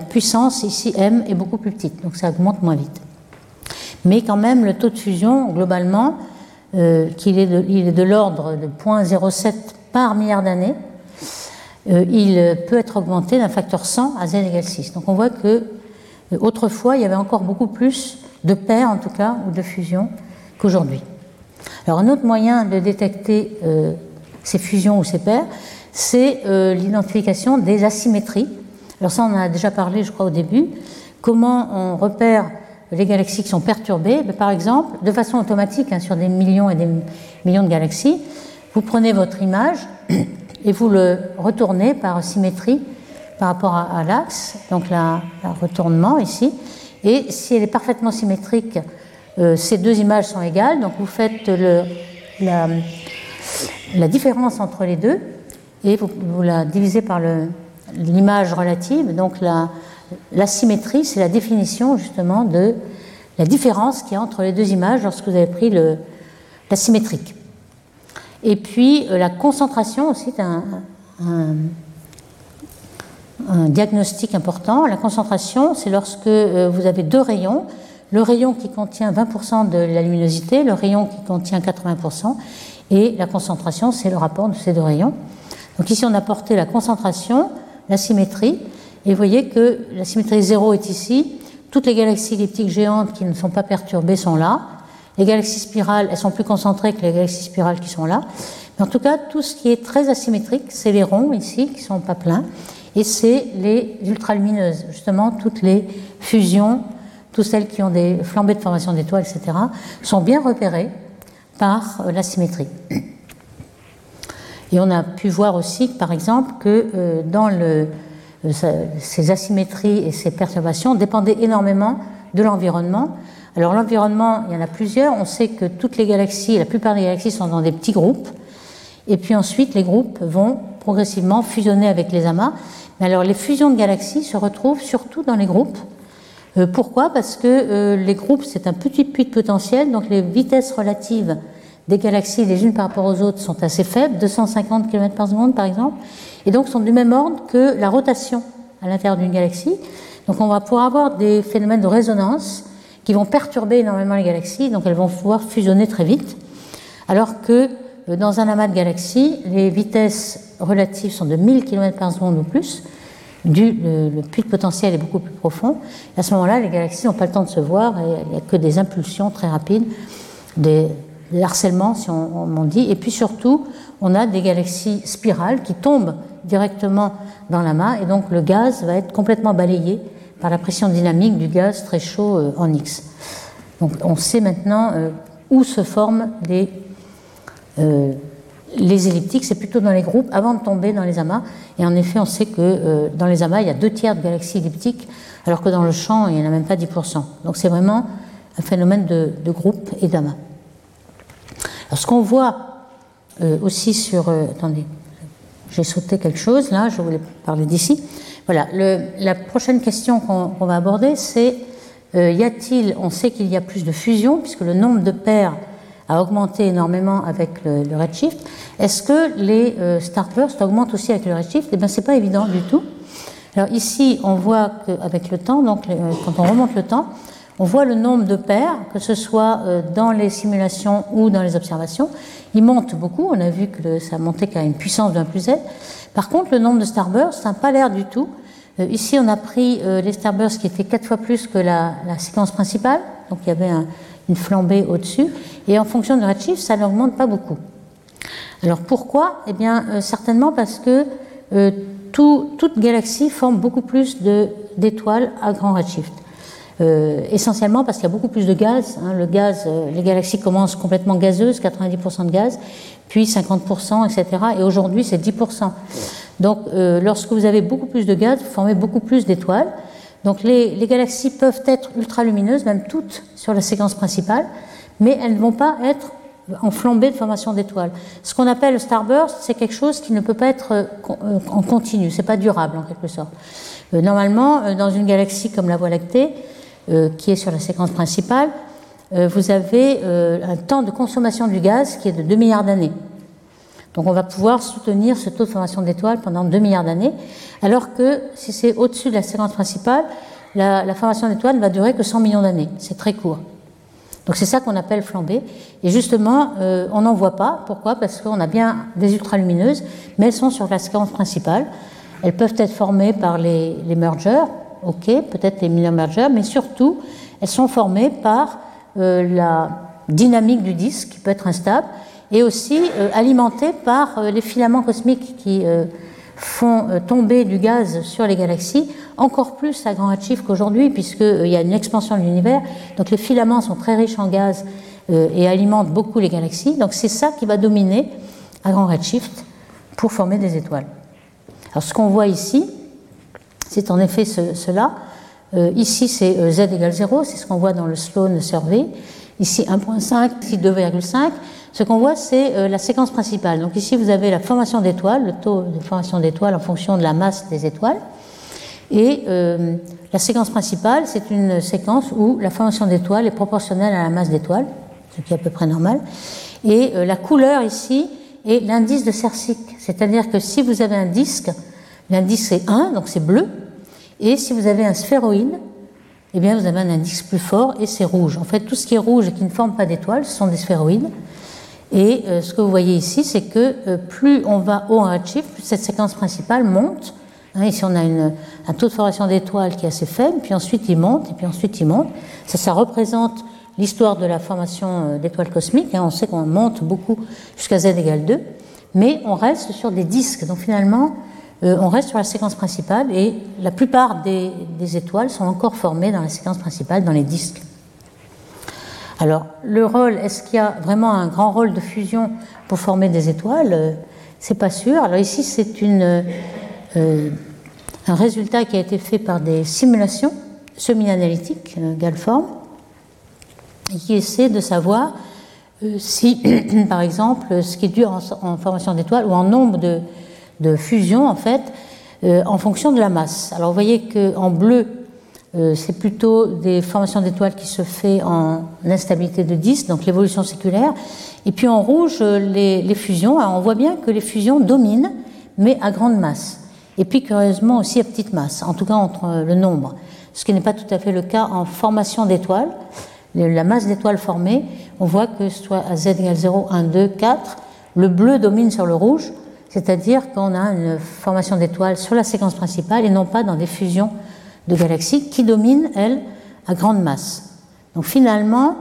puissance ici, M, est beaucoup plus petite. Donc, ça augmente moins vite. Mais quand même, le taux de fusion, globalement, euh, qu'il est de, l'ordre de 0,07 par milliard d'années, euh, il peut être augmenté d'un facteur 100 à z égale 6. Donc on voit que autrefois, il y avait encore beaucoup plus de paires, en tout cas, ou de fusions qu'aujourd'hui. Alors un autre moyen de détecter euh, ces fusions ou ces paires, c'est euh, l'identification des asymétries. Alors ça, on a déjà parlé, je crois, au début. Comment on repère les galaxies qui sont perturbées? Ben, Par exemple, de façon automatique, hein, sur des millions et des millions de galaxies, vous prenez votre image et vous le retournez par symétrie par rapport à, l'axe, donc la, retournement ici. Et si elle est parfaitement symétrique euh, ces deux images sont égales, donc vous faites la, différence entre les deux et vous, la divisez par l'image relative. Donc la, la symétrie, c'est la définition justement de la différence qu'il y a entre les deux images lorsque vous avez pris la symétrique. Et puis euh, la concentration aussi est un, diagnostic important. La concentration, c'est lorsque euh, vous avez deux rayons le rayon qui contient 20% de la luminosité, le rayon qui contient 80%, et la concentration, c'est le rapport de ces deux rayons. Donc ici, on a porté la concentration, la symétrie, et vous voyez que la symétrie 0 est ici. Toutes les galaxies elliptiques géantes qui ne sont pas perturbées sont là. Les galaxies spirales, elles sont plus concentrées que les galaxies spirales qui sont là. Mais en tout cas, tout ce qui est très asymétrique, c'est les ronds ici, qui sont pas pleins, et c'est les ultralumineuses, justement toutes les fusions toutes celles qui ont des flambées de formation d'étoiles, etc., sont bien repérées par euh, la symétrie. Et on a pu voir aussi, par exemple, que euh, dans euh, ces asymétries et ces perturbations dépendaient énormément de l'environnement. Alors l'environnement, il y en a plusieurs. On sait que toutes les galaxies, la plupart des galaxies sont dans des petits groupes. Et puis ensuite, les groupes vont progressivement fusionner avec les amas. Mais alors les fusions de galaxies se retrouvent surtout dans les groupes euh, pourquoi? Parce que euh, les groupes, c'est un petit puits de potentiel, donc les vitesses relatives des galaxies les unes par rapport aux autres sont assez faibles, 250 km par seconde par exemple, et donc sont du même ordre que la rotation à l'intérieur d'une galaxie. Donc on va pouvoir avoir des phénomènes de résonance qui vont perturber énormément les galaxies, donc elles vont pouvoir fusionner très vite, alors que euh, dans un amas de galaxies, les vitesses relatives sont de 1000 km par seconde ou plus, du, le, puits de potentiel est beaucoup plus profond. à ce moment-là, les galaxies n'ont pas le temps de se voir, et il n'y a que des impulsions très rapides, des, harcèlements, si on, on, dit. Et puis surtout, on a des galaxies spirales qui tombent directement dans l'amas, et donc le gaz va être complètement balayé par la pression dynamique du gaz très chaud euh, en X. Donc on sait maintenant euh, où se forment les, euh, les elliptiques, c'est plutôt dans les groupes avant de tomber dans les amas. Et en effet, on sait que dans les amas, il y a deux tiers de galaxies elliptiques, alors que dans le champ, il n'y en a même pas 10%. Donc c'est vraiment un phénomène de, de groupe et d'amas. Alors ce qu'on voit aussi sur... attendez, j'ai sauté quelque chose là, je voulais parler d'ici. Voilà, la prochaine question qu'on va aborder, c'est euh, y a-t-il, on sait qu'il y a plus de fusion, puisque le nombre de paires a augmenté énormément avec le, redshift. Est-ce que les euh, starbursts augmentent aussi avec le redshift? Eh bien, c'est pas évident du tout. Alors ici, on voit qu'avec le temps, donc euh, quand on remonte le temps, on voit le nombre de paires, que ce soit euh, dans les simulations ou dans les observations. Il monte beaucoup. On a vu que ça montait qu'à une puissance d'un plus z. Par contre, le nombre de starbursts, ça n'a pas l'air du tout. Euh, ici, on a pris euh, les starbursts qui étaient quatre fois plus que la, séquence principale. Donc, il y avait une flambée au-dessus. Et en fonction de redshift, ça n'augmente pas beaucoup. Alors, pourquoi? Eh bien, certainement parce que toute galaxie forme beaucoup plus d'étoiles à grand redshift. Euh, essentiellement parce qu'il y a beaucoup plus de gaz. Hein. le gaz, euh, les galaxies commencent complètement gazeuses, 90% de gaz, puis 50%, etc. Et aujourd'hui, c'est 10%. Donc, euh, lorsque vous avez beaucoup plus de gaz, vous formez beaucoup plus d'étoiles. Donc, les, les, galaxies peuvent être ultra-lumineuses, même toutes sur la séquence principale, mais elles ne vont pas être en flambée de formation d'étoiles. Ce qu'on appelle le starburst, c'est quelque chose qui ne peut pas être en continu, c'est pas durable en quelque sorte. Normalement, dans une galaxie comme la Voie lactée, euh, qui est sur la séquence principale, euh, vous avez euh, un temps de consommation du gaz qui est de 2 milliards d'années. Donc on va pouvoir soutenir ce taux de formation d'étoiles pendant 2 milliards d'années, alors que si c'est au-dessus de la séquence principale, la, formation d'étoiles ne va durer que 100 millions d'années. C'est très court. Donc c'est ça qu'on appelle flambée. Et justement, on n'en voit pas. Pourquoi? Parce qu'on a bien des ultralumineuses, mais elles sont sur la séquence principale. Elles peuvent être formées par les, les mergers, ok, peut-être les minor mergers, mais surtout, elles sont formées par euh, la dynamique du disque, qui peut être instable, et aussi euh, alimentées par euh, les filaments cosmiques qui font tomber du gaz sur les galaxies, encore plus à grand redshift qu'aujourd'hui, puisqu'il y a une expansion de l'univers. Donc les filaments sont très riches en gaz et alimentent beaucoup les galaxies. Donc c'est ça qui va dominer à grand redshift pour former des étoiles. Alors ce qu'on voit ici, c'est en effet cela. Euh, ici, c'est euh, z égale 0, c'est ce qu'on voit dans le Sloan Survey. Ici, 1.5, ici 2,5. Ce qu'on voit, c'est euh, la séquence principale. Donc ici, vous avez la formation d'étoiles, le taux de formation d'étoiles en fonction de la masse des étoiles. Et la séquence principale, c'est une séquence où la formation d'étoiles est proportionnelle à la masse d'étoiles, ce qui est à peu près normal. Et la couleur ici est l'indice de Cercic. C'est-à-dire que si vous avez un disque L'indice est 1, donc c'est bleu. Et si vous avez un sphéroïde, eh bien vous avez un indice plus fort et c'est rouge. En fait, tout ce qui est rouge et qui ne forme pas d'étoiles, ce sont des sphéroïdes. Et euh, ce que vous voyez ici, c'est que euh, plus on va haut en redshift, plus cette séquence principale monte. Hein, ici, on a une, un taux de formation d'étoiles qui est assez faible, puis ensuite il monte, et puis ensuite il monte. Ça, ça représente l'histoire de la formation euh, d'étoiles cosmiques. Hein. On sait qu'on monte beaucoup jusqu'à z égale 2, mais on reste sur des disques. Donc finalement, euh, on reste sur la séquence principale et la plupart des, étoiles sont encore formées dans la séquence principale, dans les disques. Alors, le rôle, est-ce qu'il y a vraiment un grand rôle de fusion pour former des étoiles? Euh, C'est pas sûr. Alors ici, c'est euh, un résultat qui a été fait par des simulations semi-analytiques, Galform, qui essaie de savoir si, par exemple, ce qui est dû en formation d'étoiles ou en nombre de, de fusion en fait euh, en fonction de la masse. Alors vous voyez qu'en bleu, euh, c'est plutôt des formations d'étoiles qui se fait en instabilité de disque, donc l'évolution séculaire. Et puis en rouge, les, les fusions. Alors on voit bien que les fusions dominent, mais à grande masse. Et puis curieusement aussi à petite masse, en tout cas entre le nombre. Ce qui n'est pas tout à fait le cas en formation d'étoiles. La masse d'étoiles formées, on voit que soit à z égale 0, 1, 2, 4, le bleu domine sur le rouge, c'est-à-dire qu'on a une formation d'étoiles sur la séquence principale et non pas dans des fusions de galaxies qui dominent, elles, à grande masse. Donc finalement,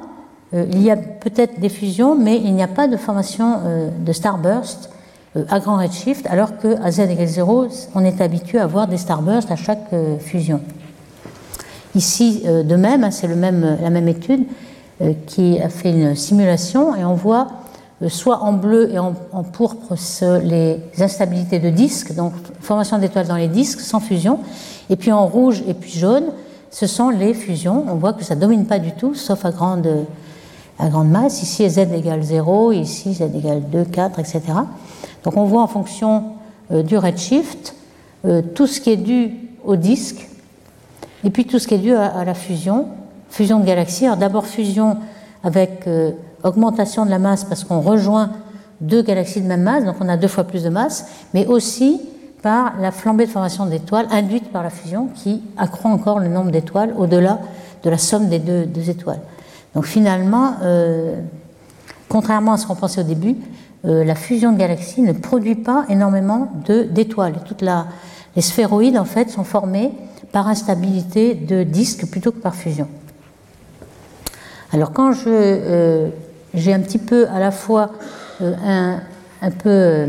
euh, il y a peut-être des fusions, mais il n'y a pas de formation euh, de starburst euh, à grand redshift, alors qu'à z égale 0, on est habitué à voir des starbursts à chaque fusion. Ici, de même, hein, c'est la même étude qui a fait une simulation et on voit soit en bleu et en, pourpre les instabilités de disques, donc formation d'étoiles dans les disques sans fusion, et puis en rouge et puis jaune, ce sont les fusions. On voit que ça ne domine pas du tout, sauf à grande, à grande masse. Ici, z égale 0, ici, z égale 2, 4, etc. Donc on voit en fonction euh, du redshift euh, tout ce qui est dû au disque, et puis tout ce qui est dû à, la fusion, fusion de galaxies. Alors d'abord fusion avec euh, augmentation de la masse parce qu'on rejoint deux galaxies de même masse, donc on a deux fois plus de masse, mais aussi par la flambée de formation d'étoiles induite par la fusion qui accroît encore le nombre d'étoiles au-delà de la somme des deux, étoiles. Donc finalement, euh, contrairement à ce qu'on pensait au début, euh, la fusion de galaxies ne produit pas énormément d'étoiles. Toutes les sphéroïdes en fait sont formés par instabilité de disques plutôt que par fusion. Alors quand je euh, j'ai un petit peu à la fois un, un, peu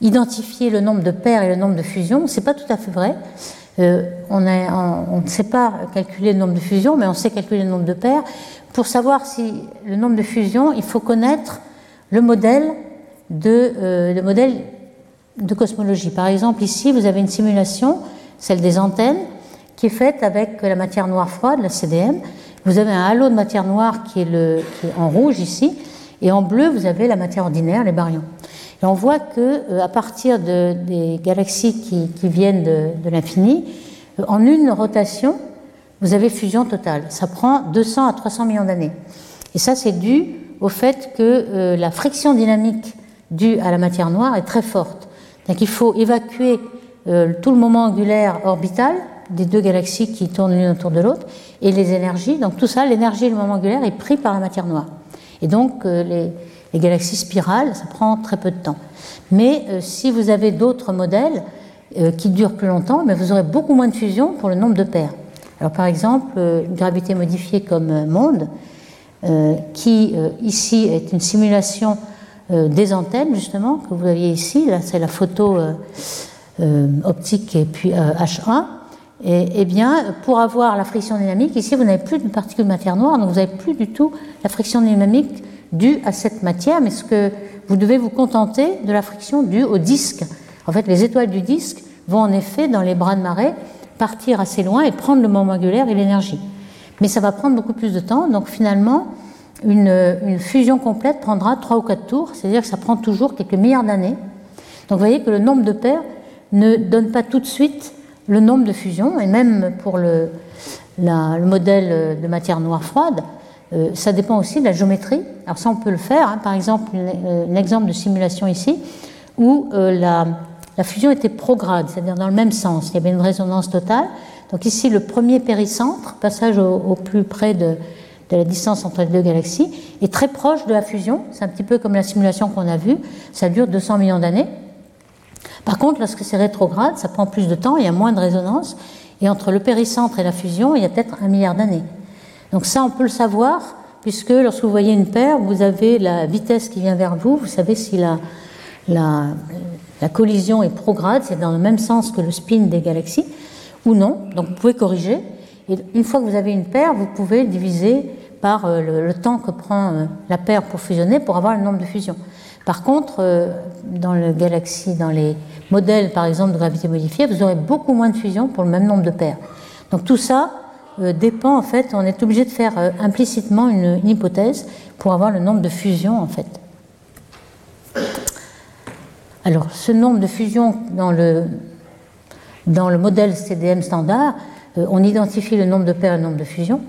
identifier le nombre de paires et le nombre de fusions. C'est pas tout à fait vrai. Euh, on, ne sait pas calculer le nombre de fusions, mais on sait calculer le nombre de paires. Pour savoir si le nombre de fusions, il faut connaître le modèle de, euh, le modèle de cosmologie. Par exemple, ici, vous avez une simulation, celle des antennes, qui est faite avec la matière noire froide, la CDM. Vous avez un halo de matière noire qui est, en rouge ici, et en bleu, vous avez la matière ordinaire, les baryons. Et on voit que euh, à partir de, des galaxies qui, viennent de, l'infini, euh, en une rotation, vous avez fusion totale. Ça prend 200 à 300 millions d'années. Et ça, c'est dû au fait que euh, la friction dynamique due à la matière noire est très forte. Donc il faut évacuer tout le moment angulaire orbital des deux galaxies qui tournent l'une autour de l'autre et les énergies. Donc tout ça, l'énergie et le moment angulaire est pris par la matière noire. Et donc les, les galaxies spirales, ça prend très peu de temps. Mais euh, si vous avez d'autres modèles euh, qui durent plus longtemps, mais vous aurez beaucoup moins de fusion pour le nombre de paires. Alors par exemple, euh, une gravité modifiée comme monde, qui ici est une simulation des antennes justement que vous voyez ici. Là, c'est la photo optique et puis H1. Et, eh bien, pour avoir la friction dynamique, ici, vous n'avez plus de particules de matière noire, donc vous n'avez plus du tout la friction dynamique due à cette matière, mais ce que vous devez vous contenter de la friction due au disque. En fait, les étoiles du disque vont en effet, dans les bras de marée, partir assez loin et prendre le moment angulaire et l'énergie. Mais ça va prendre beaucoup plus de temps, donc finalement, une, fusion complète prendra 3 ou 4 tours, c'est-à-dire que ça prend toujours quelques milliards d'années. Donc vous voyez que le nombre de paires ne donne pas tout de suite le nombre de fusions, et même pour le, le modèle de matière noire froide, euh, ça dépend aussi de la géométrie. Alors ça, on peut le faire. Hein. Par exemple, euh, un exemple de simulation ici, où euh, la, fusion était prograde, c'est-à-dire dans le même sens. Il y avait une résonance totale. Donc ici, le premier péricentre, passage au, plus près de, la distance entre les deux galaxies, est très proche de la fusion. C'est un petit peu comme la simulation qu'on a vue. Ça dure 200 millions d'années. Par contre, lorsque c'est rétrograde, ça prend plus de temps, il y a moins de résonance. Et entre le péricentre et la fusion, il y a peut-être un milliard d'années. Donc ça, on peut le savoir, puisque lorsque vous voyez une paire, vous avez la vitesse qui vient vers vous, vous savez si la, collision est prograde, c'est dans le même sens que le spin des galaxies, ou non. Donc vous pouvez corriger. Et une fois que vous avez une paire, vous pouvez diviser par euh, le, temps que prend euh, la paire pour fusionner pour avoir le nombre de fusions. Par contre, euh, dans le galaxie, dans les modèles par exemple de gravité modifiée, vous aurez beaucoup moins de fusions pour le même nombre de paires. Donc tout ça, euh, dépend en fait, on est obligé de faire euh, implicitement une, hypothèse pour avoir le nombre de fusions en fait. Alors ce nombre de fusions dans le, modèle CDM standard, on identifie le nombre de paires et le nombre de fusions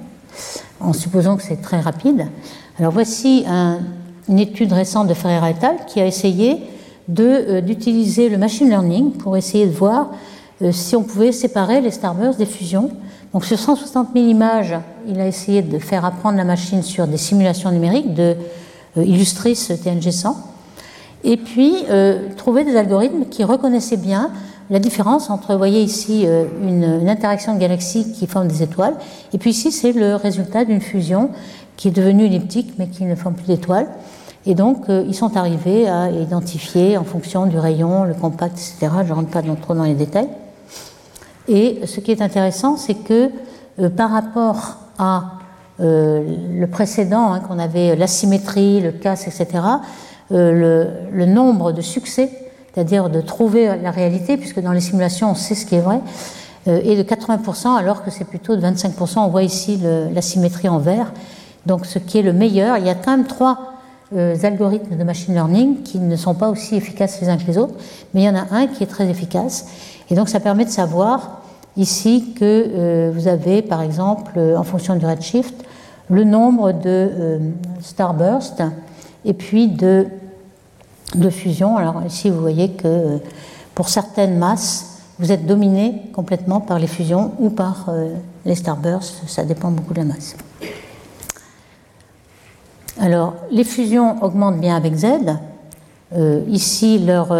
en supposant que c'est très rapide. Alors voici une étude récente de Ferreira et al. qui a essayé d'utiliser le machine learning pour essayer de voir si on pouvait séparer les starbursts des fusions donc sur 160 000 images, il a essayé de faire apprendre la machine sur des simulations numériques de euh, Illustris TNG100. et puis trouver des algorithmes qui reconnaissaient bien la différence entre, vous voyez ici, une, interaction de galaxies qui forment des étoiles, et puis ici, c'est le résultat d'une fusion qui est devenue elliptique, mais qui ne forme plus d'étoiles. Et donc, ils sont arrivés à identifier en fonction du rayon, le compact, etc. Je ne rentre pas trop dans les détails. Et ce qui est intéressant, c'est que par rapport à euh, le précédent, hein, qu'on avait l'asymétrie, le casse, etc., euh, le, nombre de succès, c'est-à-dire de trouver la réalité, puisque dans les simulations on sait ce qui est vrai, euh, est de 80%, alors que c'est plutôt de 25%. On voit ici l'asymétrie en vert. Donc ce qui est le meilleur, il y a quand même trois algorithmes de machine learning qui ne sont pas aussi efficaces les uns que les autres, mais il y en a un qui est très efficace. Et donc ça permet de savoir ici que vous avez, par exemple, en fonction du redshift, le nombre de euh, starbursts et puis de, de fusions. Alors ici, vous voyez que euh, pour certaines masses, vous êtes dominé complètement par les fusions ou par euh, les starbursts, ça dépend beaucoup de la masse. Alors, les fusions augmentent bien avec Z. ici, leur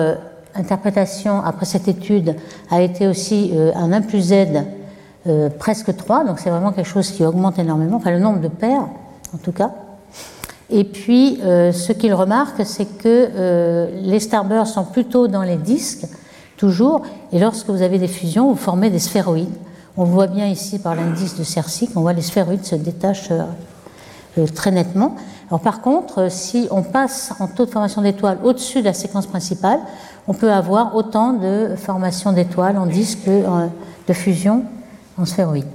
interprétation après cette étude a été aussi un 1 plus Z euh, presque 3, donc c'est vraiment quelque chose qui augmente énormément, enfin le nombre de paires en tout cas. Et puis euh, ce qu'il remarque, c'est que euh, les starbursts sont plutôt dans les disques, toujours, et lorsque vous avez des fusions, vous formez des sphéroïdes. On voit bien ici par l'indice de Cercic, on voit les sphéroïdes se détachent très nettement. Par contre, si on passe en taux de formation d'étoiles au-dessus de la séquence principale, on peut avoir autant de formation d'étoiles en disque que de fusion en sphéroïde.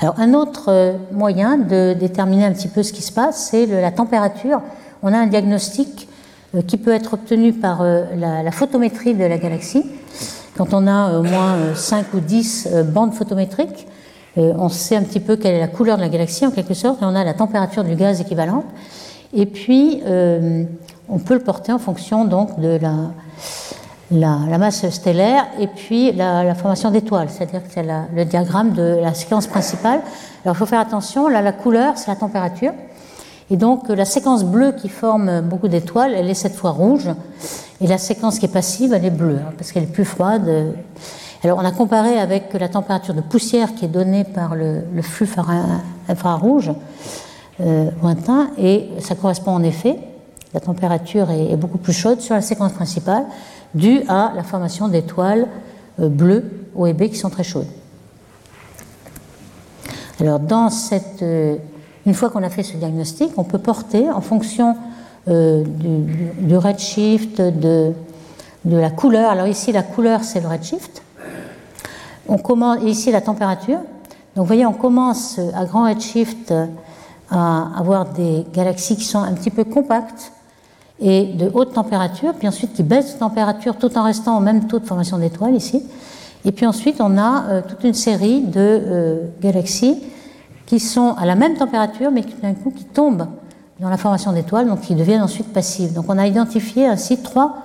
Alors, un autre euh, moyen de déterminer un petit peu ce qui se passe, c'est la température. On a un diagnostic euh, qui peut être obtenu par euh, la, photométrie de la galaxie. Quand on a au moins 5 ou 10 bandes photométriques, on sait un petit peu quelle est la couleur de la galaxie en quelque sorte, et on a la température du gaz équivalente. Et puis, on peut le porter en fonction donc de la, masse stellaire et puis la, formation d'étoiles, c'est-à-dire que c'est le diagramme de la séquence principale. Alors il faut faire attention, là la couleur c'est la température. Et donc la séquence bleue qui forme beaucoup d'étoiles, elle est cette fois rouge, et la séquence qui est passive, elle est bleue, hein, parce qu'elle est plus froide. Alors on a comparé avec la température de poussière qui est donnée par le, flux infrarouge euh, lointain, et ça correspond en effet, la température est, beaucoup plus chaude sur la séquence principale, dû à la formation d'étoiles euh, bleues au B qui sont très chaudes. Alors, dans cette, euh, une fois qu'on a fait ce diagnostic, on peut porter en fonction du, redshift, de, de, la couleur. Alors ici, la couleur, c'est le redshift. On commence, ici, la température. Donc, vous voyez, on commence à grand redshift à avoir des galaxies qui sont un petit peu compactes, et de haute température, puis ensuite qui baisse de température tout en restant au même taux de formation d'étoiles ici. Et puis ensuite, on a euh, toute une série de euh, galaxies qui sont à la même température, mais qui d'un coup tombent dans la formation d'étoiles, donc qui deviennent ensuite passives. Donc on a identifié ainsi trois,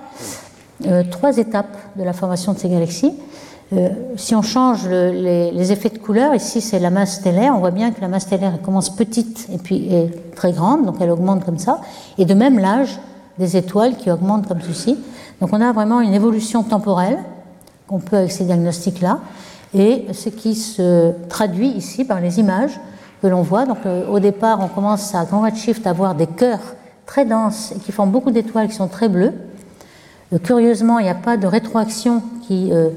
euh, trois étapes de la formation de ces galaxies. Si on change les, effets de couleur, ici c'est la masse stellaire, on voit bien que la masse stellaire commence petite et puis est très grande, donc elle augmente comme ça. Et de même l'âge des étoiles qui augmentent comme ceci. Donc on a vraiment une évolution temporelle qu'on peut avec ces diagnostics-là, et ce qui se traduit ici par les images que l'on voit. Donc euh, au départ, on commence à grand redshift à voir des cœurs très denses et qui forment beaucoup d'étoiles qui sont très bleues. Euh, curieusement, il n'y a pas de rétroaction qui euh,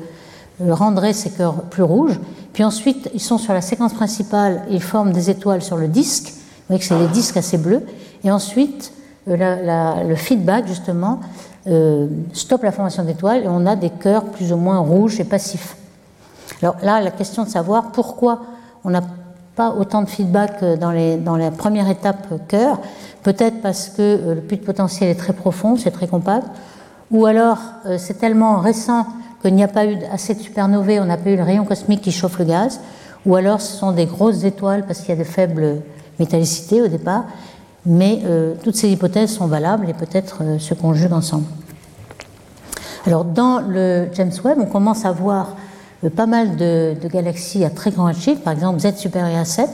rendrait ces cœurs plus rouges. Puis ensuite, ils sont sur la séquence principale ils forment des étoiles sur le disque. Vous voyez que c'est des disques assez bleus. Et ensuite, euh, le feedback, justement, euh, stoppe la formation d'étoiles et on a des cœurs plus ou moins rouges et passifs. Alors là, la question de savoir pourquoi on n'a pas autant de feedback dans, les, dans la première étape cœur, peut-être parce que euh, le puits de potentiel est très profond, c'est très compact, ou alors c'est tellement récent qu'il n'y a pas eu assez de supernovae, on n'a pas eu le rayon cosmique qui chauffe le gaz, ou alors ce sont des grosses étoiles parce qu'il y a de faibles métallicités au départ, mais euh, toutes ces hypothèses sont valables et peut-être euh, se conjuguent ensemble. Alors dans le James Webb, on commence à voir euh, pas mal de, galaxies à très grand redshift, par exemple Z supérieur à 7.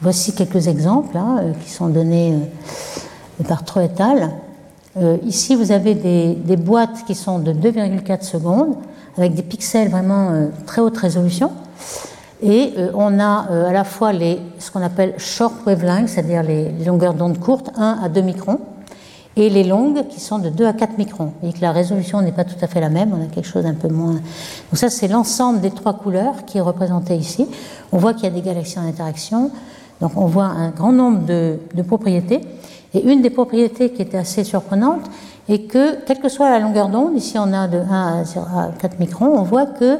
Voici quelques exemples hein, qui sont donnés par Troy et al. ici, vous avez des, boîtes qui sont de 2,4 secondes, avec des pixels vraiment très haute résolution. Et on a à la fois les, ce qu'on appelle short wavelengths, c'est-à-dire les, longueurs d'onde courtes, 1 à 2 microns, et les longues qui sont de 2 à 4 microns. Et que la résolution n'est pas tout à fait la même, on a quelque chose un peu moins. Donc ça, c'est l'ensemble des trois couleurs qui est représenté ici. On voit qu'il y a des galaxies en interaction, donc on voit un grand nombre de, propriétés. Et une des propriétés qui était assez surprenante est que, quelle que soit la longueur d'onde, ici on a de 1 à 4 microns, on voit que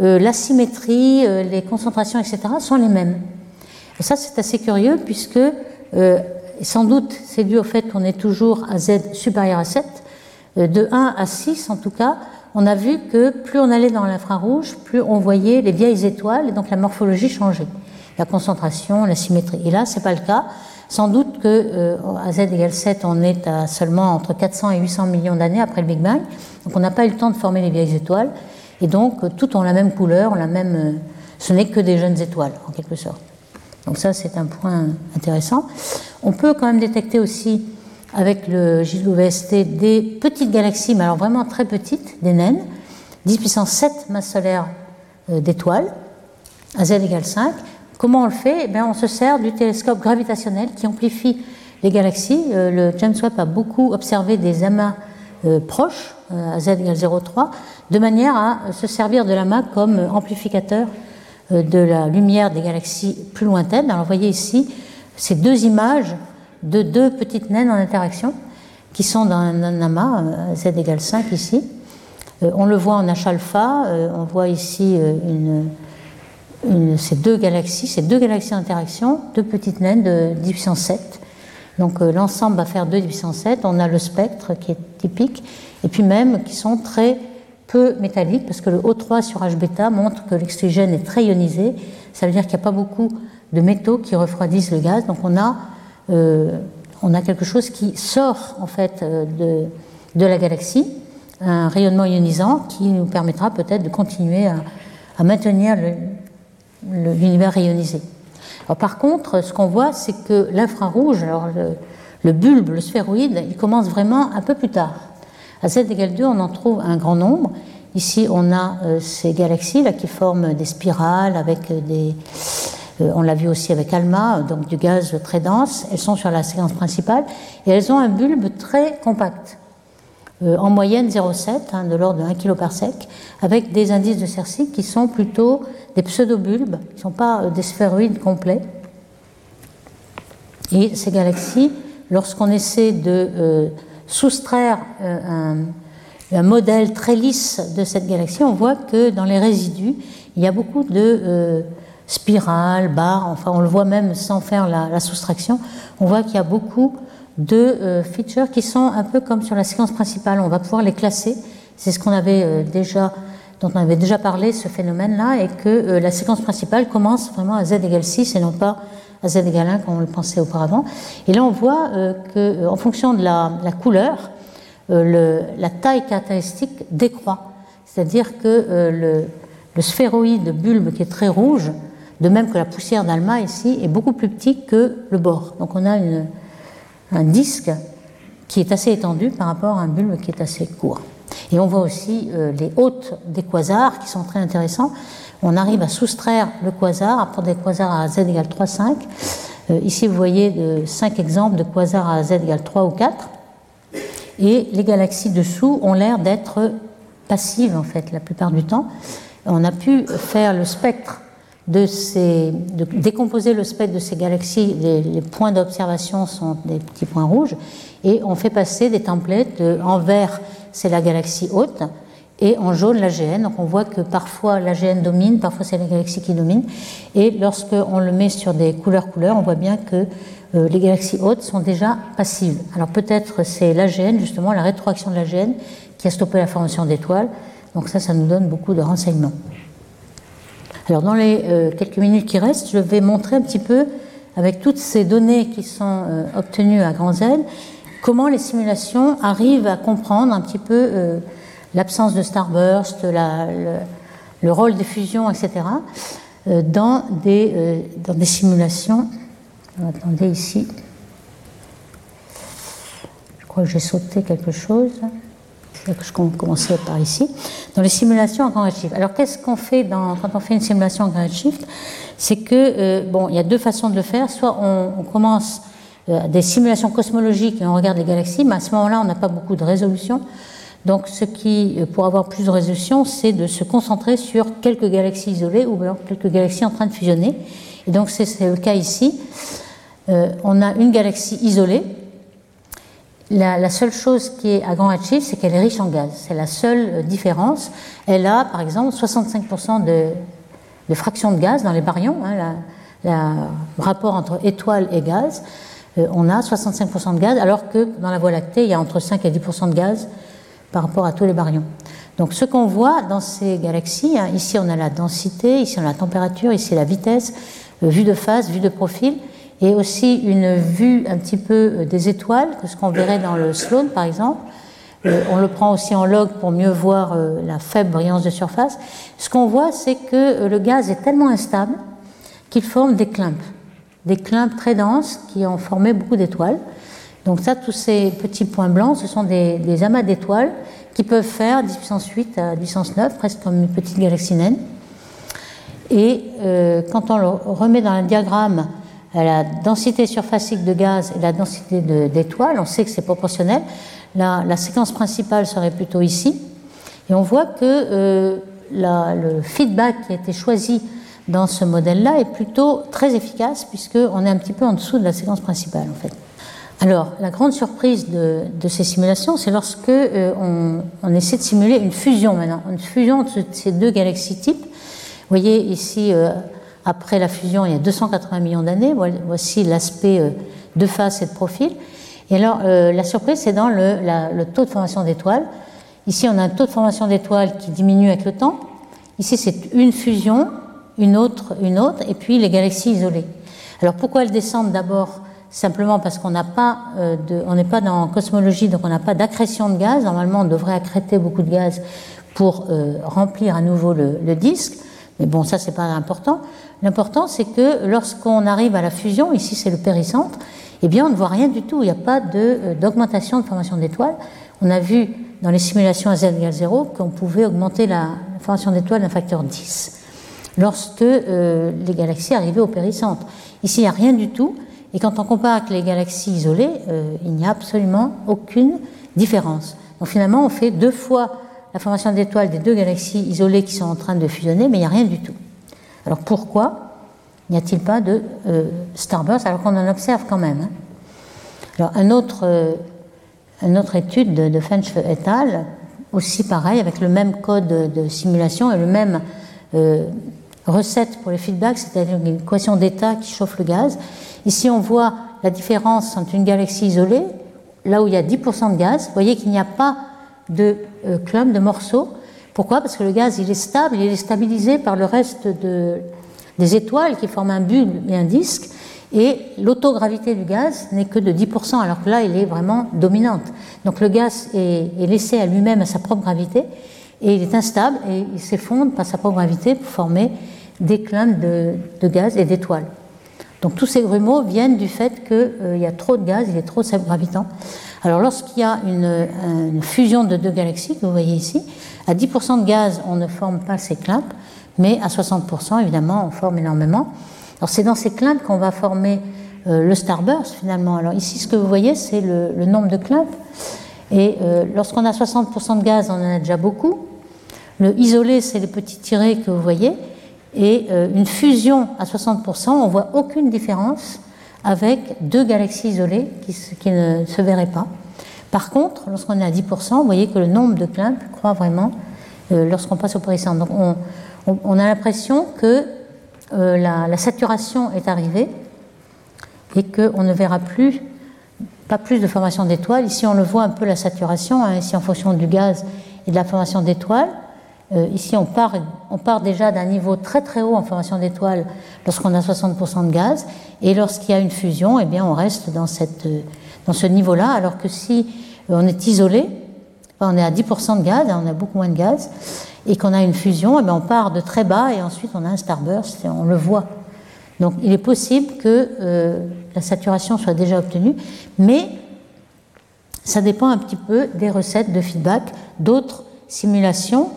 euh, la symétrie, euh, les concentrations, etc., sont les mêmes. Et ça, c'est assez curieux puisque euh, et sans doute c'est dû au fait qu'on est toujours à z supérieur à 7, euh, de 1 à 6 en tout cas, on a vu que plus on allait dans l'infrarouge, plus on voyait les vieilles étoiles et donc la morphologie changeait, la concentration, la symétrie. Et là, c'est pas le cas. Sans doute que euh, z égale 7, on est à seulement entre 400 et 800 millions d'années après le Big Bang, donc on n'a pas eu le temps de former les vieilles étoiles, et donc euh, toutes ont la même couleur, la même. ce n'est que des jeunes étoiles en quelque sorte. Donc ça, c'est un point intéressant. On peut quand même détecter aussi avec le JWST des petites galaxies, mais alors vraiment très petites, des naines, 10 puissance 7 masses solaires euh, d'étoiles, à z égale 5. Comment on le fait? Eh On se sert du télescope gravitationnel qui amplifie les galaxies. Euh, le James Webb a beaucoup observé des amas euh, proches, à z égale 0,3, de manière à se servir de l'amas comme amplificateur euh, de la lumière des galaxies plus lointaines. Alors, vous voyez ici ces deux images de deux petites naines en interaction qui sont dans un amas, euh, Z égale 5 ici. Euh, on le voit en H alpha, on voit ici ces deux galaxies, ces deux galaxies en interaction, deux petites naines de 10 puissance 7. Donc l'ensemble va faire 2 10 puissance 7. On a le spectre qui est typique, et puis même qui sont très peu métallique, parce que le O3 sur H bêta montre que l'oxygène est très ionisé. Ça veut dire qu'il n'y a pas beaucoup de métaux qui refroidissent le gaz. Donc on a, euh, on a quelque chose qui sort en fait euh, de, de, la galaxie, un rayonnement ionisant qui nous permettra peut-être de continuer à, à maintenir l'univers. Alors, par contre, ce qu'on voit, c'est que l'infrarouge, alors le, le bulbe, le sphéroïde, il commence vraiment un peu plus tard. À z égale 2, on en trouve un grand nombre. Ici, on a euh, ces galaxies là qui forment des spirales avec euh, des. Euh, on l'a vu aussi avec ALMA, donc du gaz très dense. Elles sont sur la séquence principale et elles ont un bulbe très compact, en moyenne 0,7, hein, de l'ordre de 1 kg par sec, avec des indices de Cersei qui sont plutôt des pseudobulbes, qui ne sont pas des sphéroïdes complets. Et ces galaxies, lorsqu'on essaie de soustraire euh, un, modèle très lisse de cette galaxie, on voit que dans les résidus, il y a beaucoup de euh, spirales, barres, enfin on le voit même sans faire la, soustraction, on voit qu'il y a beaucoup de euh, features qui sont un peu comme sur la séquence principale, on va pouvoir les classer. C'est ce qu'on avait déjà dont on avait déjà parlé, ce phénomène-là, et que la séquence principale commence vraiment à z égale 6 et non pas à z égale 1 comme on le pensait auparavant. Et là, on voit euh, qu'en euh, fonction de la, couleur, euh, la taille caractéristique décroît. C'est-à-dire que le, sphéroïde bulbe qui est très rouge, de même que la poussière d'Alma ici, est beaucoup plus petit que le bord. Donc on a un disque qui est assez étendu par rapport à un bulbe qui est assez court. Et on voit aussi les hôtes des quasars qui sont très intéressants on arrive à soustraire le quasar pour des quasars à z égale 3, 5. Euh, ici, vous voyez de 5 exemples de quasars à z égale 3 ou 4. Et les galaxies dessous ont l'air d'être passives, en fait, la plupart du temps. On a pu faire le spectre de ces. Décomposer le spectre de ces galaxies. Les, points d'observation sont des petits points rouges. Et on fait passer des templates. en vert, c'est la galaxie haute et en jaune l'AGN. Donc on voit que parfois l'AGN domine, parfois c'est la galaxie qui domine. Et lorsqu'on le met sur des couleurs-couleurs, on voit bien que euh, les galaxies hautes sont déjà passives. Alors peut-être c'est l'AGN, justement, la rétroaction de l'AGN, qui a stoppé la formation d'étoiles. Donc ça, ça nous donne beaucoup de renseignements. Alors dans les euh, quelques minutes qui restent, je vais montrer un petit peu, avec toutes ces données qui sont euh, obtenues à grand Z, comment les simulations arrivent à comprendre un petit peu l'absence de starburst, le, rôle des fusions, etc., euh, dans, des, euh, dans des simulations. Attendez ici. Je crois que j'ai sauté quelque chose. Je commençais par ici. Dans les simulations en grand redshift. Alors, qu'est-ce qu'on fait quand on fait une simulation en grand redshift? C'est que, euh, bon, il y a deux façons de le faire. Soit on, commence euh, des simulations cosmologiques et on regarde les galaxies, mais à ce moment-là, on n'a pas beaucoup de résolution. Donc, ce qui, euh, pour avoir plus de résolution, c'est de se concentrer sur quelques galaxies isolées ou alors quelques galaxies en train de fusionner. Et donc, c'est le cas ici. on a une galaxie isolée la, seule chose qui est à grand redshift, c'est qu'elle est riche en gaz. C'est la seule euh, différence. Elle a, par exemple, 65% de, de, fraction de gaz dans les baryons. Hein, le rapport entre étoile et gaz, euh, on a 65% de gaz, alors que dans la Voie lactée, il y a entre 5 et 10% de gaz par rapport à tous les baryons. Donc ce qu'on voit dans ces galaxies, hein, ici on a la densité, ici on a la température, ici la vitesse, euh, vue de face, vue de profil et aussi une vue un petit peu euh, des étoiles, que ce qu'on verrait dans le Sloan par exemple. Euh, on le prend aussi en log pour mieux voir euh, la faible brillance de surface. Ce qu'on voit, c'est que le gaz est tellement instable qu'il forme des climpes, des climpes très denses qui ont formé beaucoup d'étoiles. Donc ça, tous ces petits points blancs, ce sont des, amas d'étoiles qui peuvent faire 10 puissance 8 à 10 puissance 9, presque comme une petite galaxie naine. Et quand on le remet dans un diagramme la densité surfacique de gaz et la densité d'étoiles, on sait que c'est proportionnel. La, séquence principale serait plutôt ici. Et on voit que euh, le feedback qui a été choisi dans ce modèle-là est plutôt très efficace puisqu'on est un petit peu en dessous de la séquence principale en fait. Alors, la grande surprise de, de ces simulations, c'est lorsque euh, on, essaie de simuler une fusion maintenant, une fusion entre ces deux galaxies types. Vous voyez ici euh, après la fusion il y a 280 millions d'années. Voici l'aspect euh, de face et de profil. Et alors, euh, la surprise, c'est dans le, taux de formation d'étoiles. Ici, on a un taux de formation d'étoiles qui diminue avec le temps. Ici, c'est une fusion, une autre, une autre, et puis les galaxies isolées. Alors, pourquoi elles descendent d'abord? Simplement parce qu'on euh, n'est pas dans cosmologie, donc on n'a pas d'accrétion de gaz. Normalement, on devrait accréter beaucoup de gaz pour remplir à nouveau le disque. Mais bon, ça, c'est pas important. L'important, c'est que lorsqu'on arrive à la fusion, ici c'est le péricentre, eh bien on ne voit rien du tout. Il n'y a pas euh, d'augmentation de, formation d'étoiles. On a vu dans les simulations à z égale 0 qu'on pouvait augmenter la, formation d'étoiles d'un facteur 10 lorsque euh, les galaxies arrivaient au péricentre. Ici, il n'y a rien du tout. Et quand on compare avec les galaxies isolées, euh, il n'y a absolument aucune différence. Donc finalement, on fait deux fois la formation d'étoiles des deux galaxies isolées qui sont en train de fusionner, mais il n'y a rien du tout. Alors pourquoi n'y a-t-il pas de euh, starburst alors qu'on en observe quand même hein? Alors un autre, euh, une autre étude de, de Fench et al., aussi pareil, avec le même code de, simulation et le même euh, recette pour les feedbacks, c'est-à-dire une équation d'état qui chauffe le gaz. Ici, on voit la différence entre une galaxie isolée, là où il y a 10% de gaz. Vous voyez qu'il n'y a pas de clump, de morceaux, pourquoi? Parce que le gaz, il est stable, il est stabilisé par le reste de, des étoiles qui forment un bulbe et un disque, et l'autogravité du gaz n'est que de 10%, alors que là, il est vraiment dominante. Donc le gaz est, laissé à lui-même, à sa propre gravité, et il est instable, et il s'effondre par sa propre gravité pour former des clumps de, gaz et d'étoiles. Donc tous ces grumeaux viennent du fait qu'il euh, y a trop de gaz, il est trop gravitant. Alors lorsqu'il y a une, fusion de deux galaxies, que vous voyez ici, à 10% de gaz, on ne forme pas ces climps, mais à 60%, évidemment, on forme énormément. Alors c'est dans ces climps qu'on va former euh, le starburst finalement. Alors ici, ce que vous voyez, c'est le, nombre de climps. Et euh, lorsqu'on a 60% de gaz, on en a déjà beaucoup. Le isolé, c'est les petits tirés que vous voyez. Et euh, une fusion à 60%, on voit aucune différence avec deux galaxies isolées qui, ne se verraient pas. Par contre, lorsqu'on est à 10%, vous voyez que le nombre de climps croît vraiment euh, lorsqu'on passe au péricentre. Donc on, a l'impression que euh, la, saturation est arrivée et qu'on ne verra plus, pas plus de formation d'étoiles. Ici, on le voit un peu la saturation, hein, ici en fonction du gaz et de la formation d'étoiles. Euh, ici, on part, déjà d'un niveau très très haut en formation d'étoiles lorsqu'on a 60% de gaz, et lorsqu'il y a une fusion, eh bien, on reste dans dans ce niveau-là, alors que si euh, on est isolé, on est à 10% de gaz, on a beaucoup moins de gaz, et qu'on a une fusion, eh on part de très bas et ensuite on a un starburst et on le voit. Donc il est possible que euh, la saturation soit déjà obtenue, mais Ça dépend un petit peu des recettes de feedback d'autres simulations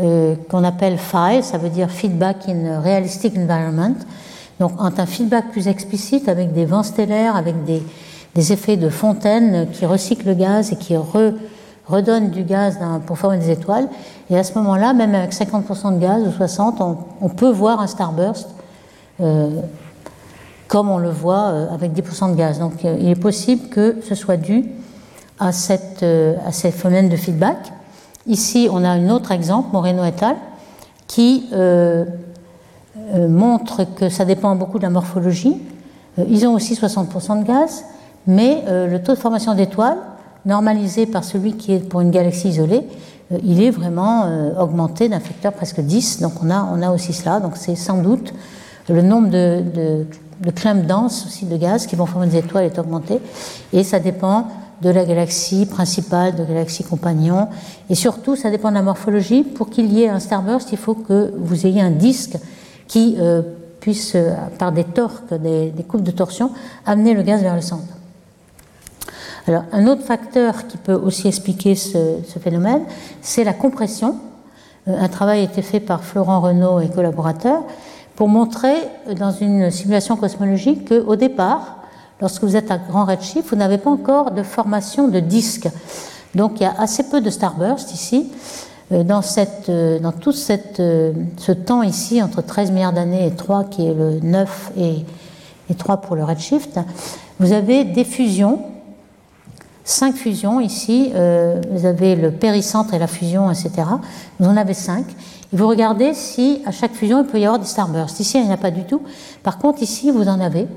euh, qu'on appelle FIRE, ça veut dire Feedback in Realistic Environment. Donc, un feedback plus explicite avec des vents stellaires, avec des, effets de fontaine qui recyclent le gaz et qui redonnent du gaz pour former des étoiles. Et à ce moment-là, même avec 50% de gaz ou 60%, on, peut voir un starburst euh, comme on le voit euh, avec 10% de gaz. Donc il est possible que ce soit dû à ces phénomènes de feedback. Ici, on a un autre exemple, Moreno et al., qui euh, euh, montre que ça dépend beaucoup de la morphologie. Euh, ils ont aussi 60% de gaz, mais le taux de formation d'étoiles, normalisé par celui qui est pour une galaxie isolée, il est vraiment augmenté d'un facteur presque 10. Donc on a, aussi cela. Donc c'est sans doute le nombre de, de, de clumps denses aussi de gaz qui vont former des étoiles est augmenté. Et ça dépend de la galaxie principale, de la galaxie compagnon. Et surtout, ça dépend de la morphologie. Pour qu'il y ait un starburst, il faut que vous ayez un disque qui euh, puisse, euh, par des torques, des, coupes de torsion, amener le gaz vers le centre. Alors, un autre facteur qui peut aussi expliquer ce, phénomène, c'est la compression. Euh, un travail a été fait par Florent Renaud et collaborateurs pour montrer dans une simulation cosmologique qu'au départ, lorsque vous êtes à grand redshift, vous n'avez pas encore de formation de disque. Donc il y a assez peu de starburst ici. Euh, euh, dans tout euh, ce temps ici, entre 13 milliards d'années et 3, qui est le 9 et, et 3 pour le redshift, vous avez des fusions, cinq fusions ici. vous avez le péricentre et la fusion, etc. Vous en avez cinq. Et vous regardez si à chaque fusion, il peut y avoir des starbursts. Ici, il n'y en a pas du tout. Par contre, ici, vous en avez.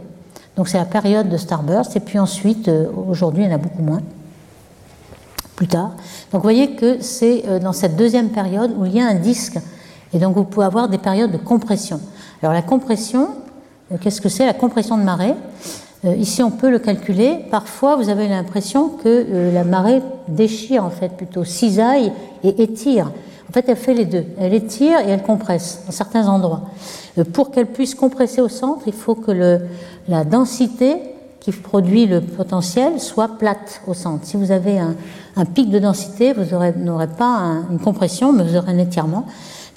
Donc c'est la période de Starburst, et puis ensuite, euh, aujourd'hui, il y en a beaucoup moins, plus tard. Donc vous voyez que c'est euh, dans cette deuxième période où il y a un disque, et donc vous pouvez avoir des périodes de compression. Alors la compression, euh, qu'est-ce que c'est? La compression de marée, ici on peut le calculer. Parfois vous avez l'impression que la marée déchire en fait plutôt, cisaille et étire. En fait elle fait les deux, elle étire et elle compresse dans certains endroits. Pour qu'elle puisse compresser au centre, il faut que la densité qui produit le potentiel soit plate au centre. Si vous avez un, pic de densité, vous n'aurez pas une compression, mais vous aurez un étirement.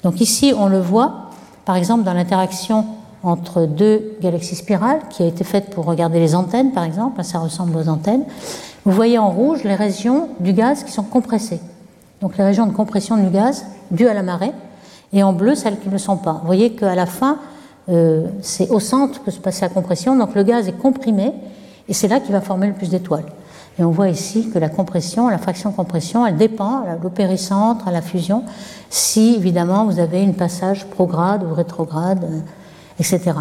Donc ici, on le voit, par exemple, dans l'interaction entre deux galaxies spirales, qui a été faite pour regarder les antennes, par exemple, ça ressemble aux antennes. Vous voyez en rouge les régions du gaz qui sont compressées. Donc les régions de compression du gaz dues à la marée, et en bleu celles qui ne le sont pas. Vous voyez qu'à la fin, euh, c'est au centre que se passe la compression, donc le gaz est comprimé et c'est là qu'il va former le plus d'étoiles. Et on voit ici que la compression, la fraction compression, elle dépend à l'opéricentre, à la fusion, si évidemment vous avez une passage prograde ou rétrograde, euh, etc.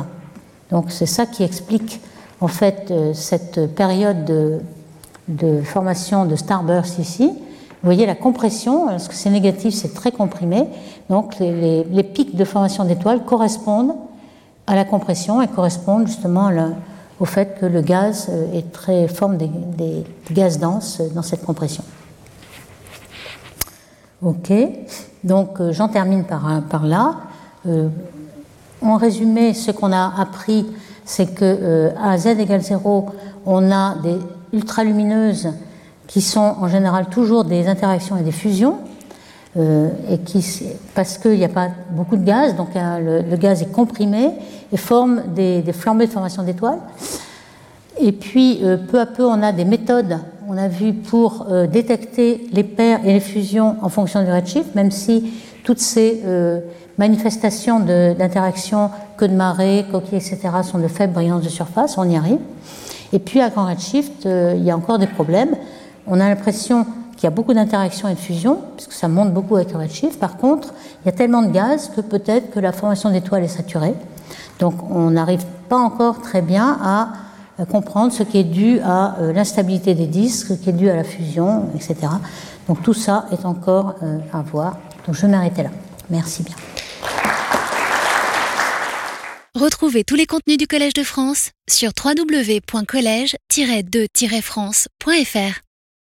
Donc c'est ça qui explique en fait euh, cette période de, formation de starburst ici. Vous voyez la compression, lorsque c'est négatif, c'est très comprimé. Donc les, pics de formation d'étoiles correspondent à la compression et correspondent justement au fait que le gaz euh, est très, forme des, gaz denses dans cette compression. Ok, donc euh, j'en termine par, par là. Euh, en résumé, ce qu'on a appris, c'est que à z égale 0, on a des ultralumineuses qui sont en général toujours des interactions et des fusions. Euh, et qui, parce qu'il n'y a pas beaucoup de gaz, donc euh, le, gaz est comprimé et forme des, flambées de formation d'étoiles. Et puis, euh, peu à peu, on a des méthodes, on a vu, pour détecter les paires et les fusions en fonction du redshift, même si toutes ces manifestations d'interaction, que de marée, coquilles, etc., sont de faibles brillances de surface, on y arrive. Et puis, à grand redshift, il y a encore des problèmes. On a l'impression qu'il y a beaucoup d'interactions et de fusions, puisque ça monte beaucoup avec le redshift. Par contre, il y a tellement de gaz que peut-être que la formation d'étoiles est saturée. Donc on n'arrive pas encore très bien à euh, comprendre ce qui est dû à euh, l'instabilité des disques, ce qui est dû à la fusion, etc. Donc tout ça est encore euh, à voir. Donc je vais m'arrêter là. Merci bien. Retrouvez tous les contenus du Collège de France sur www.colège-2-france.fr.